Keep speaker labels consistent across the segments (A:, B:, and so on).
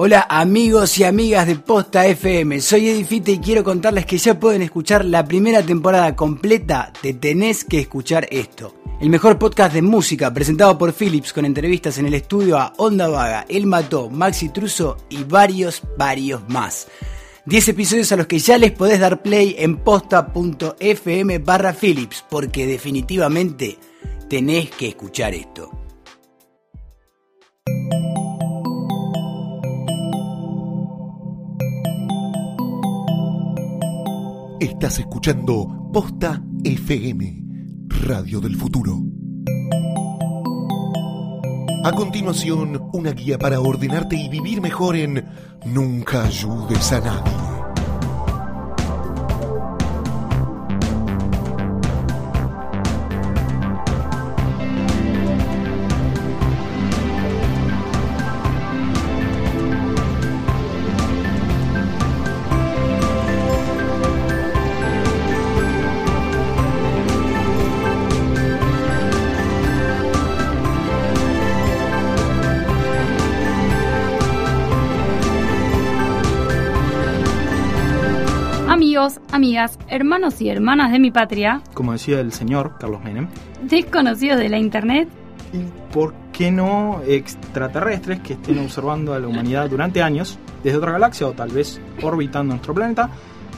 A: Hola amigos y amigas de Posta FM, soy Edifite y quiero contarles que ya pueden escuchar la primera temporada completa de Tenés que escuchar esto. El mejor podcast de música presentado por Philips con entrevistas en el estudio a Onda Vaga, El Mató, Maxi Truso y varios, varios más. 10 episodios a los que ya les podés dar play en posta.fm barra Philips, porque definitivamente tenés que escuchar esto.
B: Estás escuchando Posta FM, Radio del Futuro. A continuación, una guía para ordenarte y vivir mejor en Nunca ayudes a nadie.
C: Amigas, hermanos y hermanas de mi patria,
D: como decía el señor Carlos Menem,
C: desconocidos de la internet,
D: y por qué no extraterrestres que estén observando a la humanidad durante años desde otra galaxia o tal vez orbitando nuestro planeta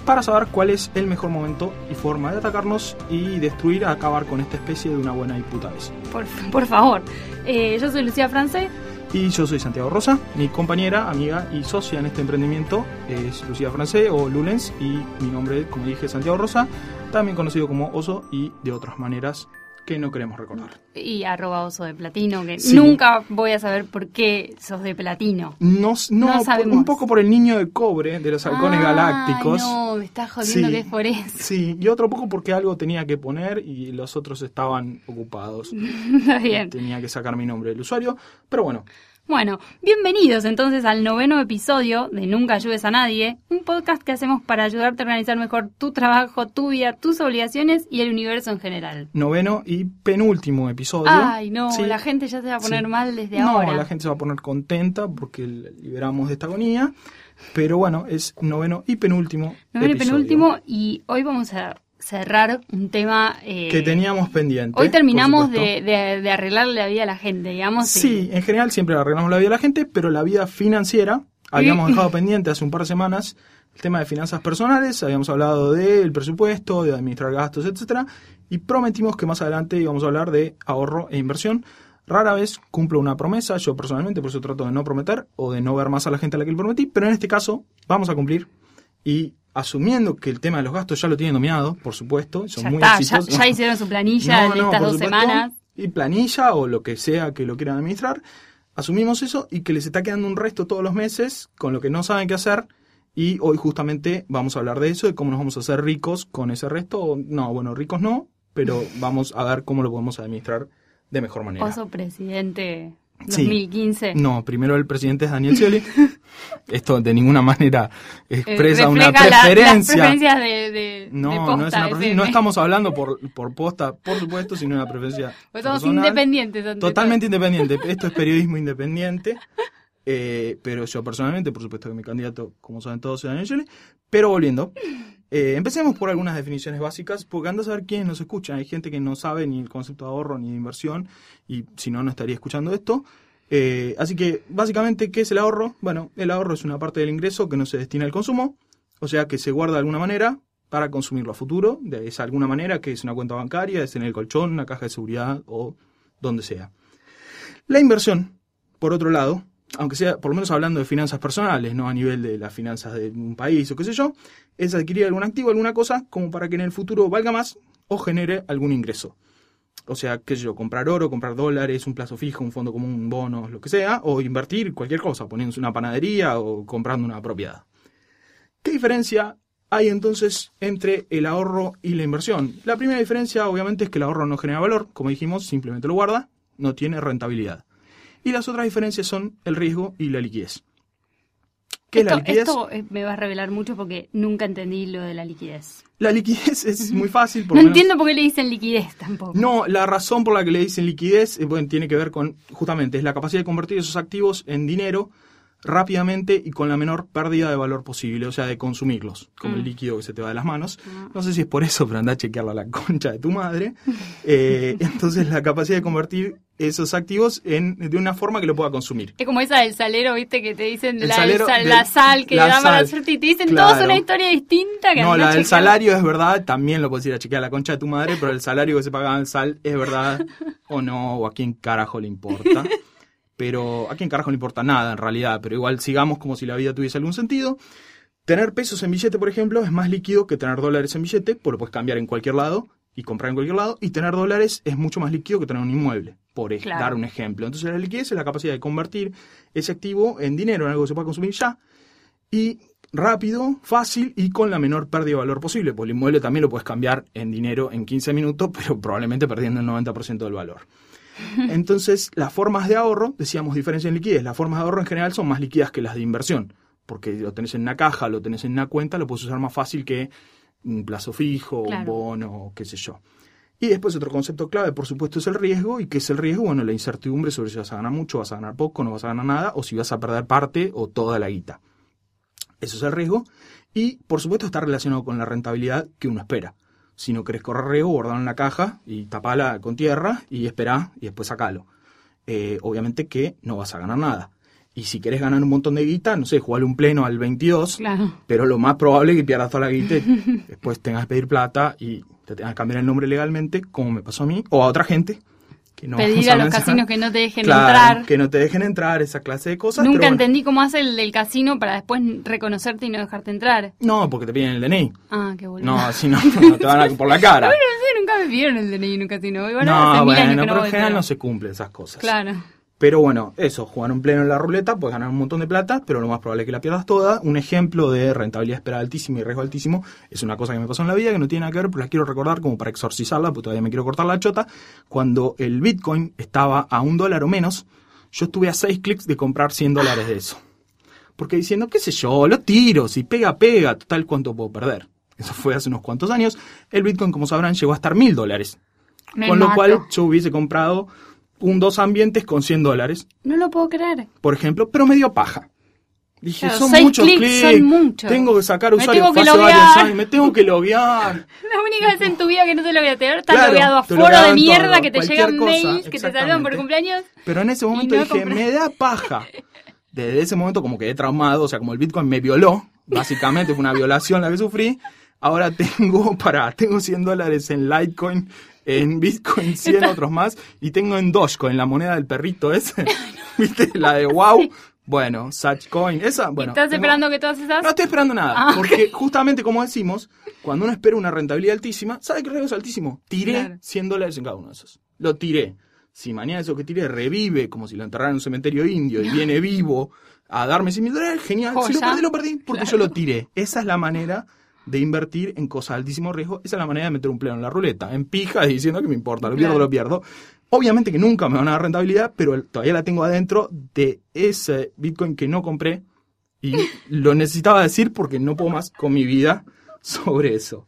D: para saber cuál es el mejor momento y forma de atacarnos y destruir, acabar con esta especie de una buena y puta vez.
C: por, por favor. Eh, yo soy Lucía France
D: Y yo soy Santiago Rosa, mi compañera, amiga y socia en este emprendimiento es Lucía Francé o Lulens y mi nombre, como dije, Santiago Rosa, también conocido como Oso y de otras maneras que no queremos recordar.
C: y arroba oso de platino, que
D: Sí.
C: nunca voy a saber por qué sos de platino.
D: No, no,
C: No
D: por-
C: sabemos.
D: un poco por el niño de cobre de los halcones galácticos.
C: No, me estás jodiendo
D: Sí.
C: que es por eso.
D: Sí, y otro poco porque algo tenía que poner y los otros estaban ocupados.
C: Está bien.
D: Tenía que sacar mi nombre del usuario, pero bueno,
C: Bueno, bienvenidos entonces al noveno episodio de Nunca ayudes a nadie, un podcast que hacemos para ayudarte a organizar mejor tu trabajo, tu vida, tus obligaciones y el universo en general.
D: noveno y penúltimo episodio.
C: Ay, no,
D: Sí.
C: la gente ya se va a poner
D: Sí.
C: mal desde
D: no,
C: ahora.
D: la gente se va a poner contenta porque liberamos de esta agonía. Pero bueno, es noveno y penúltimo.
C: Noveno y penúltimo y hoy vamos a cerrar un tema eh,
D: Que teníamos pendiente.
C: Hoy terminamos de, de, de arreglarle la vida a la gente, digamos.
D: Sí, en general siempre arreglamos la vida de la gente, pero la vida financiera, habíamos dejado pendiente hace un par de semanas el tema de finanzas personales, habíamos hablado del presupuesto, de administrar gastos, etcétera, y prometimos que más adelante íbamos a hablar de ahorro e inversión. Rara vez cumplo una promesa, yo personalmente, por eso trato de no prometer o de no ver más a la gente a la que le prometí, pero en este caso vamos a cumplir y asumiendo que el tema de los gastos ya lo tienen dominado, por supuesto, son
C: Ya
D: muy
C: está, ya,
D: exitosos.
C: ya hicieron su planilla
D: No,
C: en
D: no,
C: estas dos
D: supuesto.
C: semanas.
D: Y planilla o lo que sea que lo quieran administrar. Asumimos eso y que les está quedando un resto todos los meses con lo que no saben qué hacer. Y hoy justamente vamos a hablar de eso, de cómo nos vamos a hacer ricos con ese resto. No, bueno, ricos no, pero vamos a ver cómo lo podemos administrar de mejor manera.
C: Oso presidente
D: Sí.
C: 2015.
D: No, primero el presidente es Daniel Scioli. Esto de ninguna manera
C: Eh,
D: expresa una
C: la- las
D: preferencia.
C: preferencias de, de,
D: no,
C: de
D: no, es una preferencia. No estamos hablando por, por posta, por supuesto, sino una preferencia.
C: Pues somos
D: personal.
C: independientes. ante
D: Totalmente independiente. Esto es periodismo independiente. Eh, pero yo personalmente, por supuesto que mi candidato, como saben todos, es Daniel Scioli. Pero volviendo, eh, empecemos por algunas definiciones básicas, porque anda a saber quiénes nos escuchan. Hay gente que no sabe ni el concepto de ahorro ni de inversión, y si no, no estaría escuchando esto. Eh, así que, básicamente, ¿qué es el ahorro? Bueno, el ahorro es una parte del ingreso que no se destina al consumo, o sea que se guarda de alguna manera para consumirlo a futuro, de esa alguna manera que es una cuenta bancaria, es en el colchón, una caja de seguridad o donde sea. La inversión, por otro lado, aunque sea por lo menos hablando de finanzas personales, no a nivel de las finanzas de un país o qué sé yo, es adquirir algún activo, alguna cosa, como para que en el futuro valga más o genere algún ingreso. O sea, qué sé yo, comprar oro, comprar dólares, un plazo fijo, un fondo común, bonos, lo que sea, o invertir cualquier cosa, poniéndose una panadería o comprando una propiedad. ¿Qué diferencia hay entonces entre el ahorro y la inversión? La primera diferencia, obviamente, es que el ahorro no genera valor, como dijimos, simplemente lo guarda, no tiene rentabilidad. Y las otras diferencias son el riesgo y la liquidez. ¿Qué es la
C: esto,
D: liquidez?
C: esto, eh, me va a revelar mucho porque nunca entendí lo de la liquidez.
D: La liquidez es muy fácil. Por
C: No
D: menos-
C: entiendo por qué le dicen liquidez tampoco.
D: No, la razón por la que le dicen liquidez eh, bueno, tiene que ver con, justamente, es la capacidad de convertir esos activos en dinero rápidamente y con la menor pérdida de valor posible, o sea, de consumirlos, como el
C: Mm.
D: líquido que se te va de las manos.
C: Ah.
D: No sé si es por eso, pero anda a chequearlo a la concha de tu madre. Eh, entonces, la capacidad de convertir esos activos en, de una forma que lo pueda consumir.
C: Es como esa del salero, viste, que te dicen la,
D: salero
C: sal,
D: del-
C: la sal que
D: la
C: da para
D: sal,
C: hacerte y te dicen
D: claro.
C: todos una historia distinta. Que
D: No, la del
C: chequear.
D: salario es verdad, también lo puedes ir a chequear a la concha de tu madre, pero el salario que se pagaba en sal es verdad o no, o a quién carajo le importa. Pero a quién carajo le importa nada en realidad, pero igual sigamos como si la vida tuviese algún sentido. Tener pesos en billete, por ejemplo, es más líquido que tener dólares en billete, porque lo puedes cambiar en cualquier lado y comprar en cualquier lado, y tener dólares es mucho más líquido que tener un inmueble, por
C: Claro.
D: dar un ejemplo. Entonces la liquidez es la capacidad de convertir ese activo en dinero, en algo que se pueda consumir ya, y rápido, fácil y con la menor pérdida de valor posible, porque el inmueble también lo puedes cambiar en dinero en 15 minutos, pero probablemente perdiendo el 90% del valor. Entonces, las formas de ahorro, decíamos diferencia en liquidez, las formas de ahorro en general son más líquidas que las de inversión, porque lo tenés en una caja, lo tenés en una cuenta, lo puedes usar más fácil que un plazo fijo,
C: Claro.
D: un bono, qué sé yo. Y después otro concepto clave, por supuesto, es el riesgo. ¿Y qué es el riesgo? Bueno, la incertidumbre sobre si vas a ganar mucho, vas a ganar poco, no vas a ganar nada, o si vas a perder parte o toda la guita. Eso es el riesgo. Y, por supuesto, está relacionado con la rentabilidad que uno espera. Si no querés correr riesgo, guardalo en la caja y tapala con tierra y esperá y después sacalo. Eh, obviamente que no vas a ganar nada. Y si querés ganar un montón de guita, no sé, jugale un pleno al 22,
C: Claro.
D: pero lo más probable es que pierdas toda la guita y después tengas que pedir plata y te tengas que cambiar el nombre legalmente, como me pasó a mí, o a otra gente. Que no
C: Pedir a los
D: mencionar.
C: casinos que no te dejen
D: Claro,
C: entrar.
D: Que no te dejen entrar, esa clase de cosas.
C: Nunca
D: bueno.
C: entendí cómo hace el del casino para después reconocerte y no dejarte entrar.
D: No, porque te piden el DNI.
C: Ah, qué boludo.
D: No, así no, no te van a por la cara.
C: Bueno, no sé, nunca me pidieron el DNI en un casino. Igual
D: No, bueno,
C: que
D: pero en general no se cumplen esas cosas.
C: Claro.
D: Pero bueno, eso, jugar un pleno en la ruleta, puedes ganar un montón de plata, pero lo más probable es que la pierdas toda. Un ejemplo de rentabilidad esperada altísima y riesgo altísimo es una cosa que me pasó en la vida que no tiene nada que ver, pero la quiero recordar como para exorcizarla, porque todavía me quiero cortar la chota. Cuando el Bitcoin estaba a un dólar o menos, yo estuve a seis clics de comprar 100 dólares de eso. Porque diciendo, qué sé yo, lo tiro, si pega, pega, total, ¿cuánto puedo perder? Eso fue hace unos cuantos años. El Bitcoin, como sabrán, llegó a estar mil dólares. Con lo cual yo hubiese comprado un dos ambientes con 100 dólares,
C: No lo puedo creer.
D: por ejemplo, pero me dio paja. Dije,
C: Claro,
D: son muchos
C: clics
D: clics,
C: son muchos.
D: tengo que sacar
C: Me
D: usuario
C: tengo que
D: hace varios años, me tengo que loguear.
C: La única vez en tu vida que no te lo voy a tener, estás
D: Claro,
C: logueado a foro de mierda,
D: todo,
C: que te llegan
D: cosa,
C: mails, que te saludan por cumpleaños.
D: Pero en ese momento
C: no
D: dije,
C: compré.
D: me da paja. Desde ese momento como quedé traumado, o sea, como el Bitcoin me violó, básicamente fue una violación la que sufrí, ahora tengo, para, tengo 100 dólares en Litecoin, en Bitcoin 100 otros más, y tengo en Dogecoin, la moneda del perrito ese, ¿viste? La de wow. Bueno, Satchcoin, esa, bueno.
C: ¿Estás
D: tengo-
C: esperando que todas esas?
D: No estoy esperando nada,
C: Ah,
D: porque justamente como decimos, cuando uno espera una rentabilidad altísima, ¿sabe qué riesgo es altísimo? Tiré
C: Claro.
D: 100 dólares en cada uno de esos. Lo tiré. Si mañana eso que tiré revive, como si lo enterraran en un cementerio indio y viene vivo a darme 100 mil dólares, genial. Si lo perdí, lo perdí, porque yo lo tiré. Esa es la manera de invertir en cosas de altísimo riesgo. Esa es la manera de meter un pleno en la ruleta, en pija diciendo que me importa, lo pierdo,
C: Claro.
D: lo pierdo. Obviamente que nunca me van a dar rentabilidad, pero todavía la tengo adentro de ese Bitcoin que no compré y lo necesitaba decir porque no puedo más con mi vida sobre eso.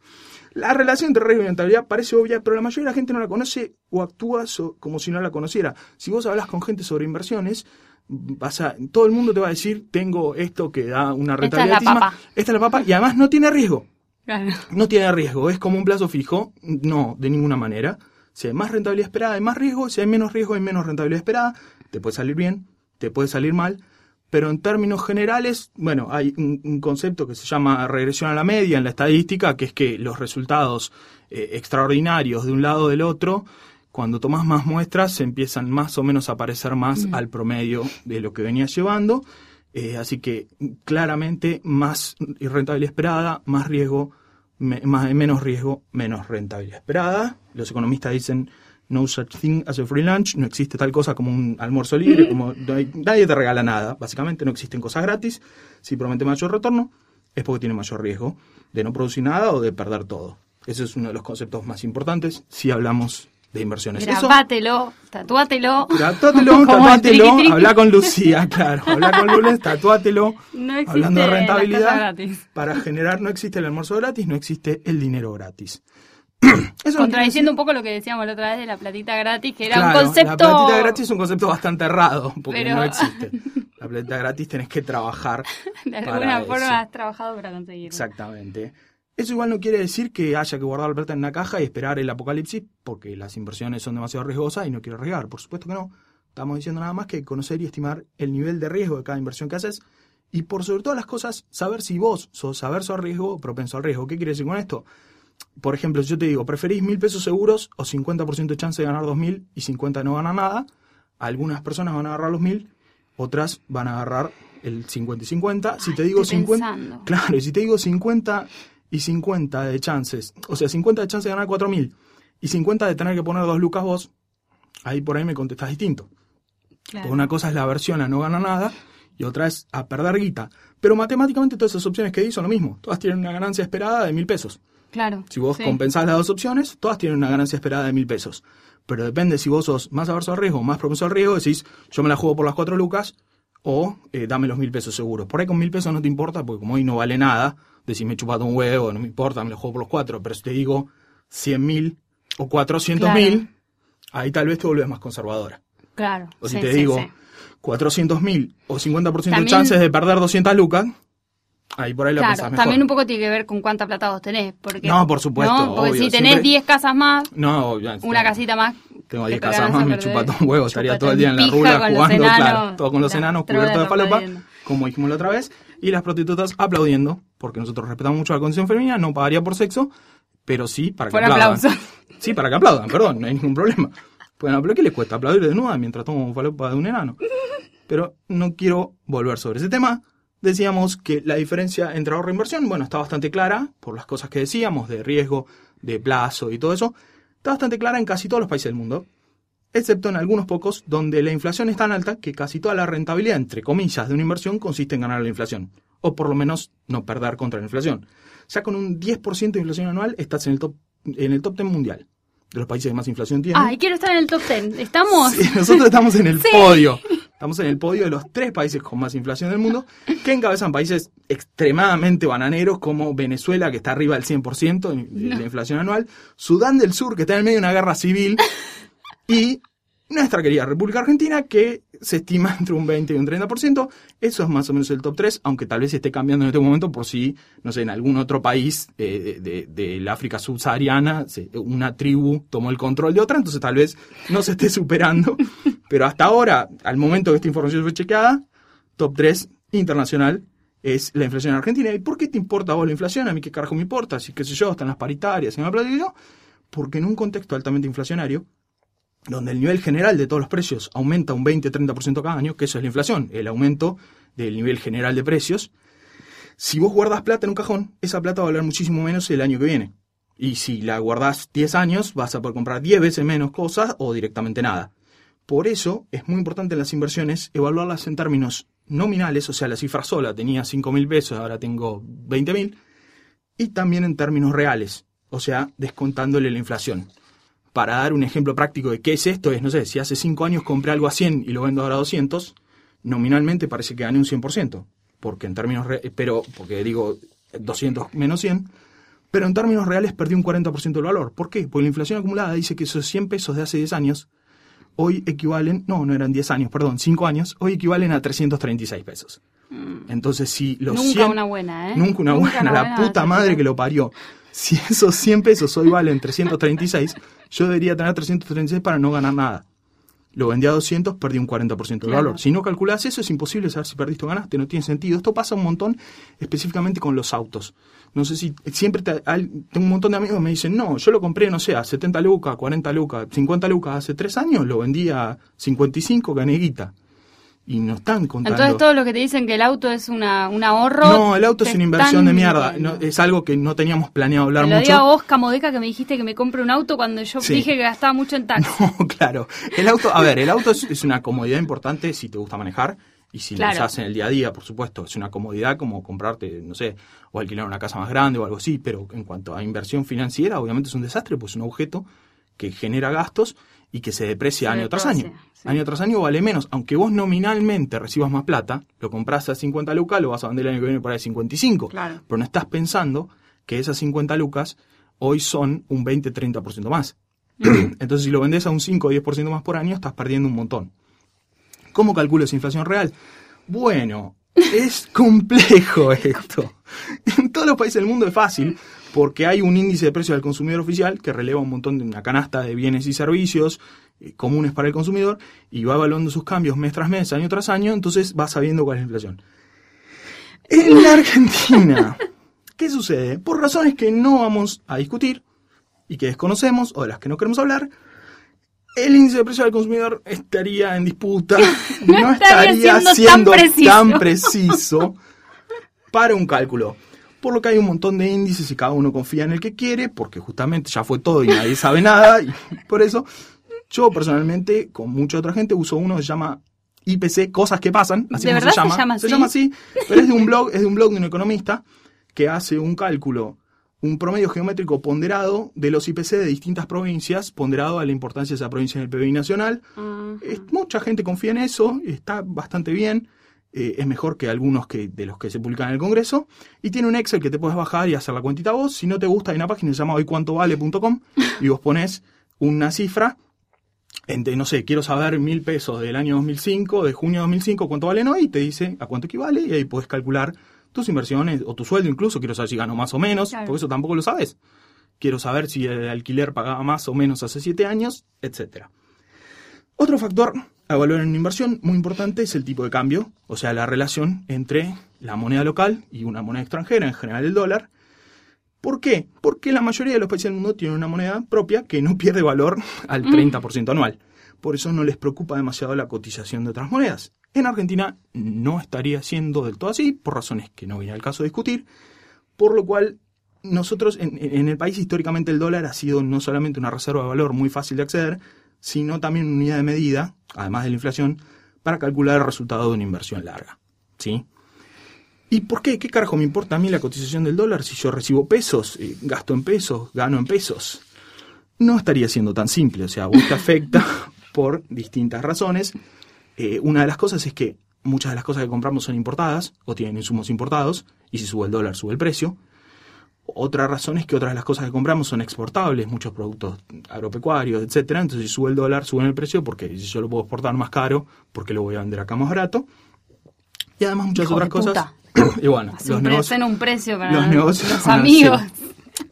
D: La relación entre riesgo y rentabilidad parece obvia, pero la mayoría de la gente no la conoce o actúa como si no la conociera. Si vos hablas con gente sobre inversiones, vas a, todo el mundo te va a decir, tengo esto que da una
C: Esta es
D: rentabilidad
C: la papa.
D: esta es la papa, y además no tiene riesgo.
C: Claro.
D: No tiene riesgo, es como un plazo fijo. No, de ninguna manera. Si hay más rentabilidad esperada, hay más riesgo. Si hay menos riesgo, hay menos rentabilidad esperada. Te puede salir bien, te puede salir mal. Pero en términos generales, bueno, hay un, un concepto que se llama regresión a la media en la estadística, que es que los resultados eh, extraordinarios de un lado o del otro, cuando tomas más muestras, se empiezan más o menos a parecer más al promedio de lo que venías llevando. Eh, así que claramente más rentabilidad esperada, más riesgo, me- más, menos riesgo, menos rentabilidad esperada. Los economistas dicen no such thing as a free lunch, no existe tal cosa como un almuerzo libre, como no hay- nadie te regala nada, básicamente no existen cosas gratis. Si promete mayor retorno, es porque tiene mayor riesgo de no producir nada o de perder todo. Ese es uno de los conceptos más importantes si hablamos de inversiones. Eso-
C: Grabátelo, tatuátelo.
D: Tatuátelo, habla con Lucía, claro, habla con Lules, tatuátelo.
C: No existe
D: Hablando de rentabilidad, para generar no existe el almuerzo gratis, no existe el dinero gratis. Eso
C: Contradiciendo un poco lo que decíamos la otra vez de la platita gratis, que era
D: Claro,
C: un concepto.
D: La platita gratis es un concepto bastante errado, porque
C: Pero-
D: no existe. La platita gratis tenés que trabajar.
C: De
D: para
C: alguna
D: eso.
C: forma has trabajado para conseguirlo.
D: Exactamente. Eso igual no quiere decir que haya que guardar la plata en una caja y esperar el apocalipsis porque las inversiones son demasiado riesgosas y no quiero arriesgar. Por supuesto que no. Estamos diciendo nada más que conocer y estimar el nivel de riesgo de cada inversión que haces y por sobre todas las cosas saber si vos sos averso al riesgo o propenso al riesgo. ¿Qué quiere decir con esto? Por ejemplo, si yo te digo, ¿preferís mil pesos seguros o 50% de chance de ganar dos mil y 50 de no ganar nada? Algunas personas van a agarrar los mil, otras van a agarrar el 50 y 50. Si te digo
C: estoy
D: 50,
C: pensando.
D: claro, y si te digo 50 y 50 de chances, o sea, 50 de chance de ganar 4000 y 50 de tener que poner dos lucas vos, ahí por ahí me contestás distinto.
C: Claro.
D: Porque una cosa es la aversión a no ganar nada y otra es a perder guita. Pero matemáticamente todas esas opciones que di son lo mismo. Todas tienen una ganancia esperada de mil pesos.
C: Claro.
D: Si vos
C: sí.
D: compensás las dos opciones, todas tienen una ganancia esperada de mil pesos. Pero depende si vos sos más averso al riesgo o más propenso al riesgo, decís, yo me la juego por las cuatro lucas o eh, dame los mil pesos seguros. Por ahí con mil pesos no te importa, porque como hoy no vale nada, decís, me un huevo, no me importa, me lo juego por los cuatro. Pero si te digo cien mil o cuatrocientos mil, ahí tal vez te volvés más conservadora.
C: Claro.
D: O si
C: sí,
D: te
C: sí,
D: digo
C: sí.
D: 400 mil o 50% de
C: También-
D: chances de perder 200 lucas, ahí por ahí la
C: Claro,
D: mejor.
C: también un poco tiene que ver con cuánta plata vos tenés. Porque,
D: No, por supuesto,
C: ¿no? Porque
D: obvio,
C: si tenés
D: siempre-
C: 10 casas más,
D: No, ya,
C: una casita más.
D: Tengo
C: te
D: 10
C: pegarás
D: casas más, me chupa todo un huevo, estaría todo el día en la rula jugando,
C: enanos.
D: claro, todo con los
C: No,
D: enanos
C: trola
D: cubiertos de
C: aplaudiendo.
D: como dijimos la otra vez, y las prostitutas aplaudiendo, porque nosotros respetamos mucho la condición femenina, no pagaría por sexo, pero sí para que
C: Por
D: aplaudan.
C: aplauso.
D: Sí, para que aplaudan, perdón, no hay ningún problema. Bueno, pero ¿qué les cuesta aplaudir desnuda mientras tomo falopa de un enano? Pero no quiero volver sobre ese tema. Decíamos que la diferencia entre ahorro e inversión, bueno, está bastante clara por las cosas que decíamos de riesgo, de plazo y todo eso. Está bastante clara en casi todos los países del mundo, excepto en algunos pocos donde la inflación es tan alta que casi toda la rentabilidad, entre comillas, de una inversión consiste en ganar la inflación, o por lo menos no perder contra la inflación. Ya con un 10% de inflación anual estás en el top en el top 10 mundial de los países que más inflación tienen.
C: Ay, quiero estar en el top 10. ¿Estamos?
D: Sí, nosotros estamos en el
C: Sí.
D: podio. Estamos en el podio de los tres países con más inflación del mundo, que encabezan países extremadamente bananeros como Venezuela, que está arriba del 100% de la inflación anual, Sudán del Sur, que está en el medio de una guerra civil, y nuestra querida República Argentina, que se estima entre un 20 y un 30%. Eso es más o menos el top 3, aunque tal vez esté cambiando en este momento por si, no sé, en algún otro país eh, de, de- del África subsahariana una tribu tomó el control de otra, entonces tal vez no se esté superando. Pero hasta ahora, al momento que esta información fue chequeada, top 3 internacional es la inflación en Argentina. ¿Y por qué te importa a vos la inflación? A mí qué carajo me importa, si qué sé yo, están las paritarias, y me yo. Porque en un contexto altamente inflacionario, donde el nivel general de todos los precios aumenta un 20-30% cada año, que eso es la inflación, el aumento del nivel general de precios, si vos guardas plata en un cajón, esa plata va a valer muchísimo menos el año que viene. Y si la guardás 10 años, vas a poder comprar 10 veces menos cosas o directamente nada. Por eso es muy importante en las inversiones evaluarlas en términos nominales, o sea, la cifra sola tenía 5 mil pesos, ahora tengo 20 mil, y también en términos reales, o sea, descontándole la inflación. Para dar un ejemplo práctico de qué es esto, es, no sé, si hace 5 años compré algo a 100 y lo vendo ahora a 200, nominalmente parece que gané un 100%, porque en términos, pero, porque digo 200 menos 100, pero en términos reales perdí un 40% del valor. ¿Por qué? Porque la inflación acumulada dice que esos 100 pesos de hace 10 años hoy equivalen, no, no eran 10 años, perdón, 5 años, hoy equivalen a 336 pesos. Entonces, si los
C: Nunca
D: 100
C: una buena, ¿eh?
D: Nunca una buena, la puta
C: esa
D: madre que lo parió. Si esos 100 pesos hoy valen 336, yo debería tener 336 para no ganar nada. Lo vendí a 200, perdí un 40% del
C: Claro.
D: valor. Si no calculás eso, es imposible saber si perdiste o ganaste, no tiene sentido. Esto pasa un montón específicamente con los autos. No sé si siempre te- hay- tengo un montón de amigos que me dicen, no, yo lo compré, no sé, a 70 lucas, 40 lucas, 50 lucas hace 3 años, lo vendí a 55, gané guita. Y no están contando.
C: Entonces todo lo que te dicen que el auto es una, un ahorro.
D: No, el auto es una inversión de mierda. No, es algo que no teníamos planeado hablar
C: lo
D: mucho.
C: digo a vos, Camodeca, que me dijiste que me compre un auto cuando yo
D: Sí.
C: dije que gastaba mucho en taxi.
D: No, claro. El auto, a ver, el auto es, es una comodidad importante si te gusta manejar y si
C: Claro.
D: lo usas en el día a día, por supuesto. Es una comodidad como comprarte, no sé, o alquilar una casa más grande o algo así, pero en cuanto a inversión financiera, obviamente es un desastre, pues es un objeto que genera gastos y que se deprecia
C: Se
D: año tras año.
C: sí.
D: Año tras año vale menos. Aunque vos nominalmente recibas más plata, lo compras a 50 lucas, lo vas a vender el año que viene por ahí a 55.
C: Claro.
D: Pero no estás pensando que esas 50 lucas hoy son un 20-30% más. Entonces, si lo vendes a un 5 o 10% más por año, estás perdiendo un montón. ¿Cómo calculo esa inflación real? Bueno, es complejo esto. En todos los países del mundo es fácil porque hay un índice de precios del consumidor oficial que releva un montón de una canasta de bienes y servicios eh, comunes para el consumidor y va evaluando sus cambios mes tras mes, año tras año, entonces va sabiendo cuál es la inflación. En la Argentina, ¿qué sucede? Por razones que no vamos a discutir y que desconocemos o de las que no queremos hablar, el índice de precio del consumidor estaría en disputa,
C: No
D: no,
C: estaría
D: estaría,
C: siendo tan
D: siendo
C: preciso.
D: tan preciso para un cálculo. Por lo que hay un montón de índices y cada uno confía en el que quiere, porque justamente ya fue todo y nadie sabe nada, y por eso yo personalmente, con mucha otra gente, uso uno que se llama IPC, cosas que pasan, así
C: ¿De
D: como se
C: se
D: llama.
C: llama
D: Se llama así, pero es de un blog, es de un blog de un economista que hace un cálculo, un promedio geométrico ponderado de los IPC de distintas provincias, ponderado a la importancia de esa provincia en el PBI nacional.
C: Ah,
D: Es- mucha gente confía en eso, está bastante bien, eh, es mejor que algunos que, de los que se publican en el Congreso, y tiene un Excel que te puedes bajar y hacer la cuentita vos. Si no te gusta, hay una página que se llama hoycuantovale.com y vos pones una cifra, entre, no sé, quiero saber mil pesos del año 2005, de junio de 2005, cuánto valen hoy, y te dice a cuánto equivale, y ahí puedes calcular tus inversiones o tu sueldo incluso, quiero saber si gano más o menos,
C: Claro.
D: porque eso tampoco lo sabes. Quiero saber si el alquiler pagaba más o menos hace siete años, etcétera. Otro factor a evaluar en una inversión muy importante es el tipo de cambio, o sea, la relación entre la moneda local y una moneda extranjera, en general el dólar. ¿Por qué? Porque la mayoría de los países del mundo tienen una moneda propia que no pierde valor al 30% anual. Por eso no les preocupa demasiado la cotización de otras monedas. En Argentina no estaría siendo del todo así, por razones que no viene al caso de discutir, por lo cual nosotros en, en el país históricamente el dólar ha sido no solamente una reserva de valor muy fácil de acceder, sino también una unidad de medida, además de la inflación, para calcular el resultado de una inversión larga. ¿Sí? ¿Y por qué? ¿Qué carajo me importa a mí la cotización del dólar si yo recibo pesos, eh, gasto en pesos, gano en pesos? No estaría siendo tan simple, o sea, vos te afecta por distintas razones. Eh, una de las cosas es que muchas de las cosas que compramos son importadas o tienen insumos importados, y si sube el dólar, sube el precio. Otra razón es que otras de las cosas que compramos son exportables, muchos productos agropecuarios, etcétera. Entonces, si sube el dólar, sube el precio, porque si yo lo puedo exportar más caro, porque lo voy a vender acá más barato. Y además muchas
C: Hijo
D: otras cosas. y bueno,
C: Hace
D: los negocios,
C: hacen un precio para
D: los negocios
C: los amigos.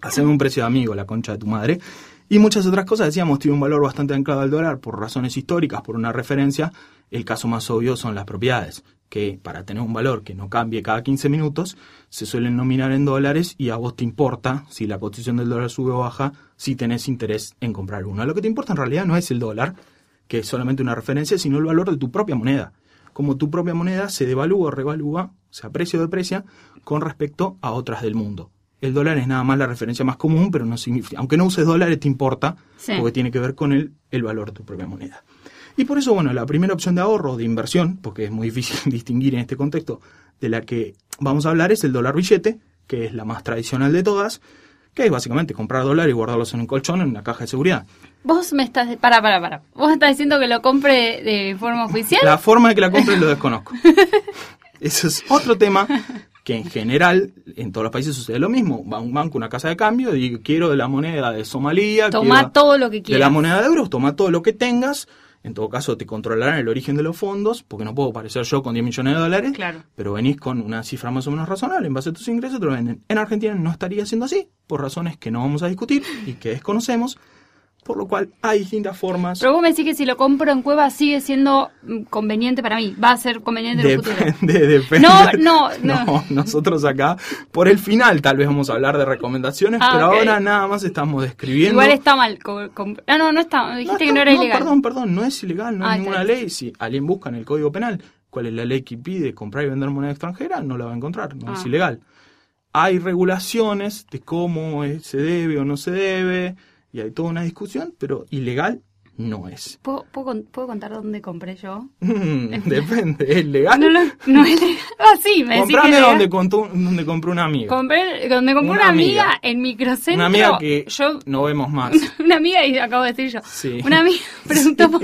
D: Hacen un precio de amigo, la concha de tu madre. Y muchas otras cosas, decíamos, tiene un valor bastante anclado al dólar por razones históricas, por una referencia. El caso más obvio son las propiedades, que para tener un valor que no cambie cada 15 minutos, se suelen nominar en dólares y a vos te importa si la cotización del dólar sube o baja, si tenés interés en comprar uno. Lo que te importa en realidad no es el dólar, que es solamente una referencia, sino el valor de tu propia moneda. Como tu propia moneda se devalúa o revalúa, se aprecia o deprecia, con respecto a otras del mundo. El dólar es nada más la referencia más común, pero no significa, aunque no uses dólares, te importa,
C: Sí.
D: porque tiene que ver con el, el valor de tu propia moneda. Y por eso, bueno, la primera opción de ahorro, de inversión, porque es muy difícil distinguir en este contexto, de la que vamos a hablar es el dólar billete, que es la más tradicional de todas, que es básicamente comprar dólares y guardarlos en un colchón en una caja de seguridad.
C: Vos me estás... Para, para, para. Vos estás diciendo que lo compre de forma oficial.
D: La forma de que la compren lo desconozco. Eso es otro tema que en general en todos los países sucede lo mismo. Va a un banco, una casa de cambio, y quiero de la moneda de Somalia.
C: Toma
D: quiero
C: todo lo que
D: De
C: quieras.
D: la moneda de euros, toma todo lo que tengas. En todo caso, te controlarán el origen de los fondos, porque no puedo parecer yo con 10 millones de dólares.
C: Claro.
D: Pero venís con una cifra más o menos razonable. En base a tus ingresos te lo venden. En Argentina no estaría siendo así, por razones que no vamos a discutir y que desconocemos. Por lo cual hay distintas formas.
C: Pero vos me decís que si lo compro en cueva sigue siendo mm, conveniente para mí. Va a ser conveniente en el futuro.
D: Depende, depende.
C: No, no, no.
D: nosotros acá, por el final tal vez vamos a hablar de recomendaciones,
C: Ah,
D: pero ahora nada más estamos describiendo.
C: Igual está mal. ah, no, no está. Dijiste que no era ilegal.
D: Perdón, perdón, no es ilegal, no
C: Ah,
D: hay ninguna ley. Si alguien busca en el Código Penal cuál es la ley que impide comprar y vender moneda extranjera, no la va a encontrar, no es
C: Ah.
D: ilegal. Hay regulaciones de cómo se debe o no se debe, y hay toda una discusión, pero ilegal no es.
C: ¿Puedo, puedo, con- puedo contar dónde compré yo?
D: Depende, ¿es legal?
C: No, no, no es legal. Ah, sí, me decís que
D: donde, contó- donde compró una amiga.
C: Compré, donde compré
D: Una
C: una, amiga,
D: amiga.
C: en microcentro.
D: Una amiga que
C: yo
D: no vemos más.
C: una amiga y acabo de decir yo.
D: Sí.
C: Una amiga preguntó por,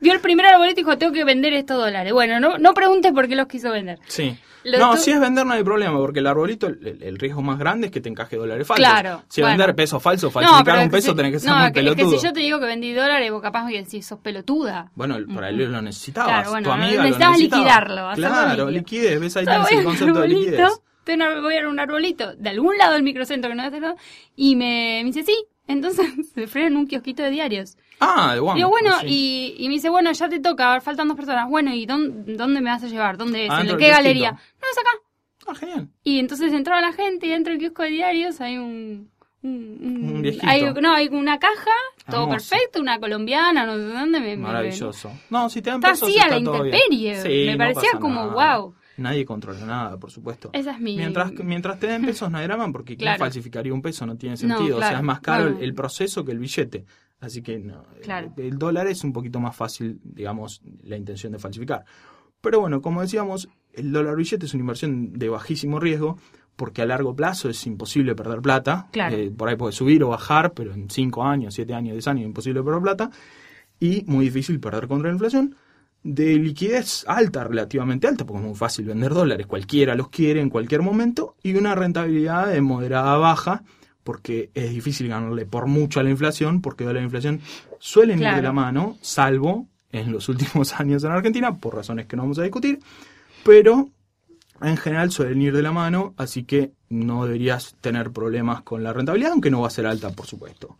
C: vio el primer arbolito y dijo, tengo que vender estos dólares. Bueno, no, no preguntes por qué los quiso vender.
D: Sí. No, si es vender no hay problema, porque el arbolito, el, el riesgo más grande es que te encaje dólares falsos.
C: Claro,
D: Si
C: bueno.
D: vender pesos falsos,
C: No,
D: falsificar un peso,
C: si-
D: tenés que ser
C: no,
D: muy
C: que- es
D: pelotudo.
C: que si yo te digo que vendí dólares, vos capaz me decís, sos pelotuda.
D: Bueno, por ahí lo necesitabas.
C: Claro, bueno,
D: tu amiga
C: necesitabas
D: lo necesitaba.
C: liquidarlo,
D: Claro, liquidez. ¿Ves? Ahí tenés el concepto de liquidez.
C: voy a un arbolito de algún lado del microcentro que no es y me, me dice sí. Entonces se frena en un kiosquito de diarios.
D: Ah, de.
C: Digo, bueno,
D: sí.
C: y, y me dice, bueno, ya te toca, faltan dos personas. Bueno, ¿y dónde, dónde me vas a llevar? ¿Dónde es?
D: Adentro
C: ¿En qué galería? No, es acá.
D: Ah, genial.
C: Y entonces entraba la gente y dentro del kiosco de diarios hay un... Un, un-
D: Un viejito.
C: hay- no, hay una caja, todo
D: Hermoso.
C: perfecto, una colombiana, no sé dónde me... me-
D: Maravilloso. No, si te dan
C: Está
D: pesos,
C: así a la intemperie.
D: Sí,
C: me
D: no
C: parecía como,
D: nada.
C: wow.
D: Nadie controla nada, por supuesto.
C: Esa es mi...
D: Mientras, mientras te den pesos no drama porque ¿quién
C: Claro.
D: falsificaría un peso? No tiene
C: No,
D: sentido. O sea, es más caro el- proceso que el billete. Así que no,
C: Claro.
D: el, el dólar es un poquito más fácil, digamos, la intención de falsificar. Pero bueno, como decíamos, el dólar billete es una inversión de bajísimo riesgo porque a largo plazo es imposible perder plata.
C: Claro.
D: Eh, por ahí puede subir o bajar, pero en 5 años, 7 años, 10 años es imposible perder plata. Y muy difícil perder contra la inflación. De liquidez alta, relativamente alta, porque es muy fácil vender dólares, cualquiera los quiere en cualquier momento. Y una rentabilidad de moderada a baja, porque es difícil ganarle por mucho a la inflación, porque la inflación suelen ir de la mano, salvo en los últimos años en Argentina, por razones que no vamos a discutir, pero en general suelen ir de la mano, así que no deberías tener problemas con la rentabilidad, aunque no va a ser alta, por supuesto.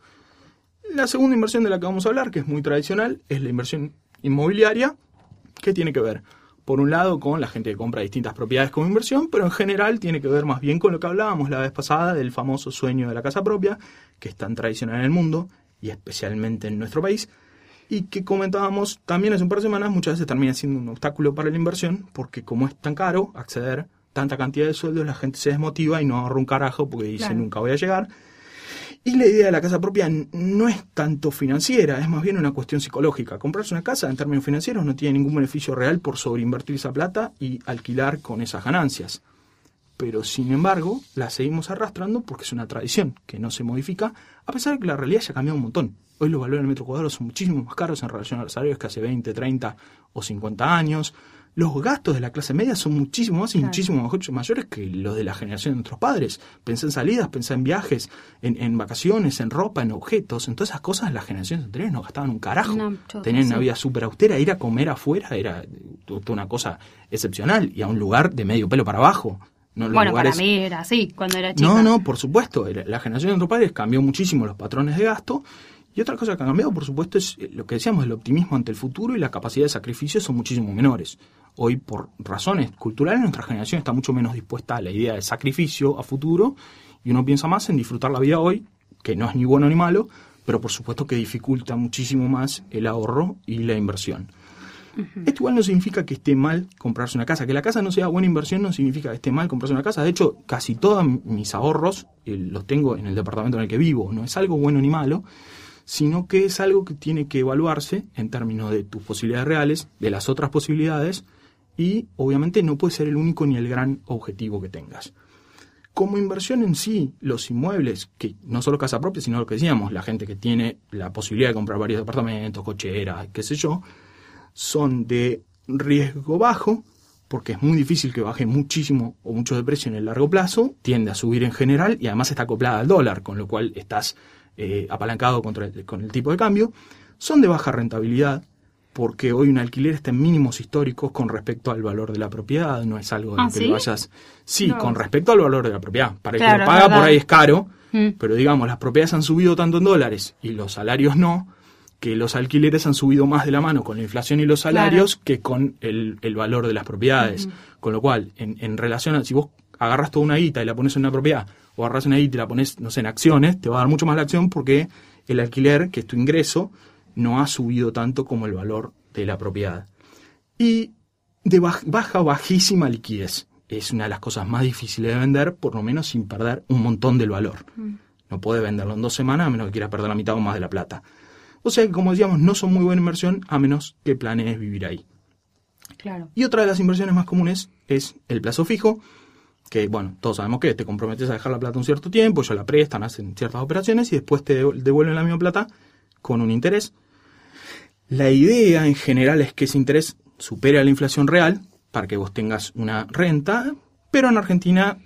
D: La segunda inversión de la que vamos a hablar, que es muy tradicional, es la inversión inmobiliaria, que tiene que ver, por un lado, con la gente que compra distintas propiedades como inversión, pero en general tiene que ver más bien con lo que hablábamos la vez pasada del famoso sueño de la casa propia, que es tan tradicional en el mundo y especialmente en nuestro país, y que comentábamos también hace un par de semanas, muchas veces termina siendo un obstáculo para la inversión, porque como es tan caro acceder tanta cantidad de sueldos, la gente se desmotiva y no ahorra un carajo porque dice
C: Claro.
D: nunca voy a llegar. Y la idea de la casa propia no es tanto financiera, es más bien una cuestión psicológica. Comprarse una casa en términos financieros no tiene ningún beneficio real por sobreinvertir esa plata y alquilar con esas ganancias. Pero sin embargo, la seguimos arrastrando porque es una tradición que no se modifica, a pesar de que la realidad ya ha cambiado un montón. Hoy los valores del metro cuadrado son muchísimo más caros en relación a los salarios que hace 20, 30 o 50 años. Los gastos de la clase media son muchísimo más y
C: Claro.
D: muchísimo mayores que los de la generación de nuestros padres. Pensé en salidas, pensé en viajes, en, en vacaciones, en ropa, en objetos, en todas esas cosas las generaciones anteriores no gastaban un carajo.
C: Chota,
D: Tenían
C: sí.
D: una vida súper austera, ir a comer afuera era una cosa excepcional y a un lugar de medio pelo para abajo. No
C: Bueno,
D: lugares-
C: para mí era así, cuando era chica.
D: no, no, por supuesto. La la generación de nuestros padres cambió muchísimo los patrones de gasto. Y otra cosa que ha cambiado, por supuesto, es eh, lo que decíamos, el optimismo ante el futuro y la capacidad de sacrificio son muchísimo menores. Hoy, por razones culturales, nuestra generación está mucho menos dispuesta a la idea de sacrificio a futuro y uno piensa más en disfrutar la vida hoy, que no es ni bueno ni malo, pero por supuesto que dificulta muchísimo más el ahorro y la inversión. Esto igual no significa que esté mal comprarse una casa. Que la casa no sea buena inversión no significa que esté mal comprarse una casa. De hecho, casi todos mis ahorros eh, los tengo en el departamento en el que vivo. No es algo bueno ni malo, sino que es algo que tiene que evaluarse en términos de tus posibilidades reales, de las otras posibilidades, y obviamente no puede ser el único ni el gran objetivo que tengas. Como inversión en sí, los inmuebles, que no solo casa propia, sino lo que decíamos, la gente que tiene la posibilidad de comprar varios departamentos, cocheras, qué sé yo, son de riesgo bajo, porque es muy difícil que baje muchísimo o mucho de precio en el largo plazo, tiende a subir en general y además está acoplada al dólar, con lo cual estás eh, apalancado contra con el tipo de cambio, son de baja rentabilidad, porque hoy un alquiler está en mínimos históricos con respecto al valor de la propiedad, no es algo de
C: ¿Ah,
D: que
C: sí?
D: lo vayas... Sí,
C: No.
D: con respecto al valor de la propiedad. Para el que lo paga por ahí es caro,
C: Mm.
D: pero digamos, las propiedades han subido tanto en dólares y los salarios no, que los alquileres han subido más de la mano con la inflación y los salarios que con el, el valor de las propiedades. Con lo cual, en, en relación a si vos agarras toda una guita y la pones en una propiedad, o agarras una guita y la pones, no sé, en acciones, te va a dar mucho más la acción porque el alquiler, que es tu ingreso, no ha subido tanto como el valor de la propiedad. Y de baj- baja o bajísima liquidez. Es una de las cosas más difíciles de vender, por lo menos sin perder un montón del valor. No puede venderlo en dos semanas a menos que quiera perder la mitad o más de la plata. O sea que, como decíamos, no son muy buena inversión a menos que planees vivir ahí.
C: Claro.
D: Y otra de las inversiones más comunes es el plazo fijo, que, bueno, todos sabemos que te comprometes a dejar la plata un cierto tiempo, ellos la prestan, hacen ciertas operaciones y después te devu- devuelven la misma plata con un interés. La idea en general es que ese interés supere a la inflación real para que vos tengas una renta, pero en Argentina